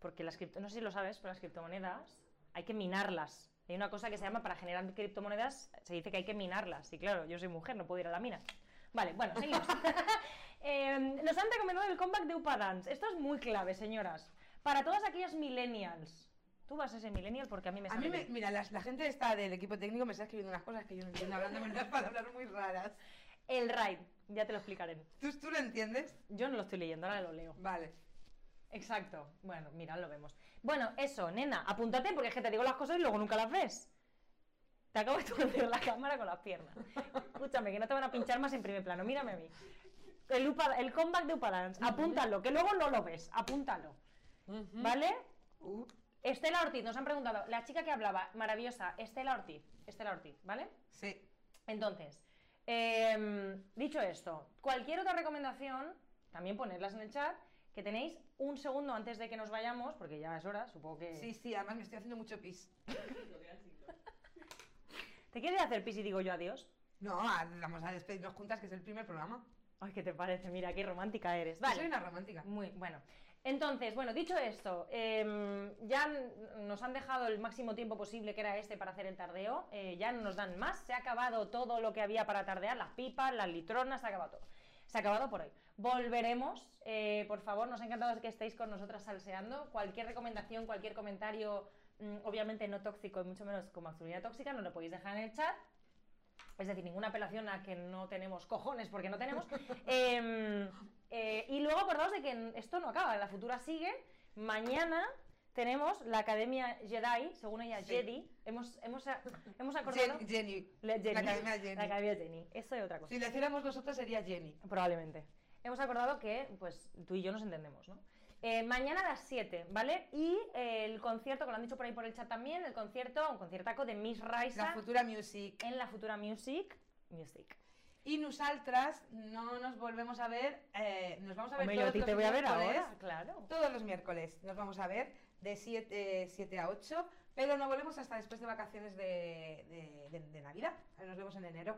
[SPEAKER 2] Porque las cripto, no sé si lo sabes, pero las criptomonedas hay que minarlas. Hay una cosa que se llama para generar criptomonedas, se dice que hay que minarlas. Y claro, yo soy mujer, no puedo ir a la mina. Vale, bueno, seguimos. Em, nos han recomendado el comeback de Upadance. Esto es muy clave, señoras. Para todas aquellas millennials. Tú vas a ese millennial porque a mí me
[SPEAKER 3] A
[SPEAKER 2] sale
[SPEAKER 3] mí, me, mira, las- la gente está del equipo técnico me está escribiendo unas cosas que yo no entiendo, hablando unas palabras muy raras.
[SPEAKER 2] El RAID, ya te lo explicaré.
[SPEAKER 3] ¿Tú, ¿Tú lo entiendes?
[SPEAKER 2] Yo no lo estoy leyendo, ahora lo leo.
[SPEAKER 3] Vale.
[SPEAKER 2] Exacto. Bueno, mira, lo vemos. Bueno, eso, nena, apúntate porque es que te digo las cosas y luego nunca las ves. Te acabo de torcer la cámara con las piernas. Escúchame, que no te van a pinchar más en primer plano. Mírame a mí. El, Upa- el comeback de Upadance, apúntalo, que luego no lo ves, apúntalo. ¿Vale? Estela Ortiz, nos han preguntado, la chica que hablaba, maravillosa, Estela Ortiz, Estela Ortiz, ¿vale?
[SPEAKER 3] Sí.
[SPEAKER 2] Entonces, em, dicho esto, cualquier otra recomendación, también ponerlas en el chat, que tenéis un segundo antes de que nos vayamos, porque ya es hora, supongo que...
[SPEAKER 3] Sí, sí, además me estoy haciendo mucho pis.
[SPEAKER 2] ¿Te quieres hacer pis y digo yo adiós?
[SPEAKER 3] No, vamos a despedirnos juntas, que es el primer programa.
[SPEAKER 2] Ay, ¿qué te parece? Mira, qué romántica eres.
[SPEAKER 3] Yo
[SPEAKER 2] Vale.
[SPEAKER 3] Soy una romántica.
[SPEAKER 2] Muy bueno. Entonces, bueno, dicho esto, em, ya nos han dejado el máximo tiempo posible que era este para hacer el tardeo. eh, ya no nos dan más. Se ha acabado todo lo que había para tardear, las pipas, las litronas, se ha acabado todo. Se ha acabado por hoy. Volveremos. eh, por favor, nos ha encantado que estéis con nosotras salseando. Cualquier recomendación, cualquier comentario, mm, obviamente no tóxico y mucho menos con masculinidad tóxica, nos lo podéis dejar en el chat. Es decir, ninguna apelación a que no tenemos cojones porque no tenemos. Em, eh, y luego acordaos de que esto no acaba, la futura sigue. Mañana tenemos la Academia Jedi, según ella,
[SPEAKER 3] Sí.
[SPEAKER 2] Jedi. Hemos, hemos, hemos acordado.
[SPEAKER 3] Jen- Jenny.
[SPEAKER 2] La, Jenny.
[SPEAKER 3] La Academia Jenny.
[SPEAKER 2] La Academia Jenny. Eso es otra cosa.
[SPEAKER 3] Si lo hiciéramos nosotros sería Jenny.
[SPEAKER 2] Probablemente. Hemos acordado que pues tú y yo nos entendemos, ¿no? Eh, mañana a las 7, ¿vale? Y eh, el concierto, que lo han dicho por ahí por el chat también, el concierto, un conciertaco de Miss Raisa
[SPEAKER 3] La Futura Music.
[SPEAKER 2] en la Futura Music. Music.
[SPEAKER 3] Y nosaltres no nos volvemos a ver, eh, nos vamos a ver
[SPEAKER 2] Hombre, yo
[SPEAKER 3] todos
[SPEAKER 2] a ti
[SPEAKER 3] los
[SPEAKER 2] te voy a ver ahora, claro.
[SPEAKER 3] Todos los miércoles nos vamos a ver de 7, 7 a 8, pero no volvemos hasta después de vacaciones de, de- de- de Navidad. Nos vemos en enero.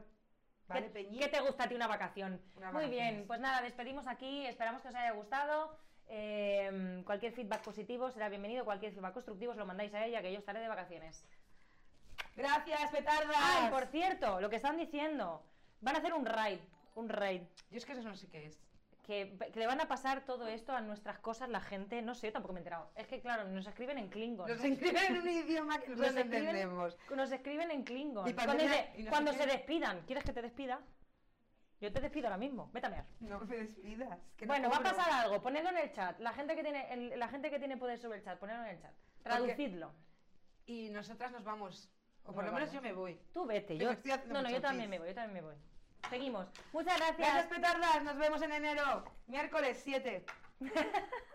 [SPEAKER 3] ¿Vale,
[SPEAKER 2] ¿Qué,
[SPEAKER 3] Peñi?
[SPEAKER 2] qué te gusta a ti una vacación? Muy
[SPEAKER 3] vacaciones.
[SPEAKER 2] bien, pues nada, despedimos aquí, esperamos que os haya gustado. Eh, cualquier feedback positivo será bienvenido, cualquier feedback constructivo os lo mandáis a ella, que yo estaré de vacaciones.
[SPEAKER 3] Gracias, petardas.
[SPEAKER 2] Ah, y por cierto, lo que están diciendo, van a hacer un raid, un raid.
[SPEAKER 3] Yo es que eso no sé qué es.
[SPEAKER 2] Que, que le van a pasar todo esto a nuestras cosas la gente, no sé, yo tampoco me he enterado. Es que claro, nos escriben en Klingon.
[SPEAKER 3] Nos escriben en un idioma que no entendemos.
[SPEAKER 2] Nos escriben en Klingon.
[SPEAKER 3] Y
[SPEAKER 2] cuando dice-
[SPEAKER 3] y no
[SPEAKER 2] cuando
[SPEAKER 3] qué.
[SPEAKER 2] se despidan, ¿quieres que te despida? Yo te despido ahora mismo, vete a mear.
[SPEAKER 3] No me despidas. que no
[SPEAKER 2] Bueno, va a pasar algo, ponedlo en el chat. La gente que tiene, el- la gente que tiene poder sobre el chat, ponedlo en el chat. Traducidlo.
[SPEAKER 3] Y nosotras nos vamos. O
[SPEAKER 2] Nos
[SPEAKER 3] por lo menos
[SPEAKER 2] vamos.
[SPEAKER 3] yo me voy.
[SPEAKER 2] Tú vete, yo. No, no, yo también
[SPEAKER 3] pis.
[SPEAKER 2] me voy, yo también me voy. Seguimos. Muchas gracias.
[SPEAKER 3] Gracias, petardas. Nos vemos en enero. Miércoles 7.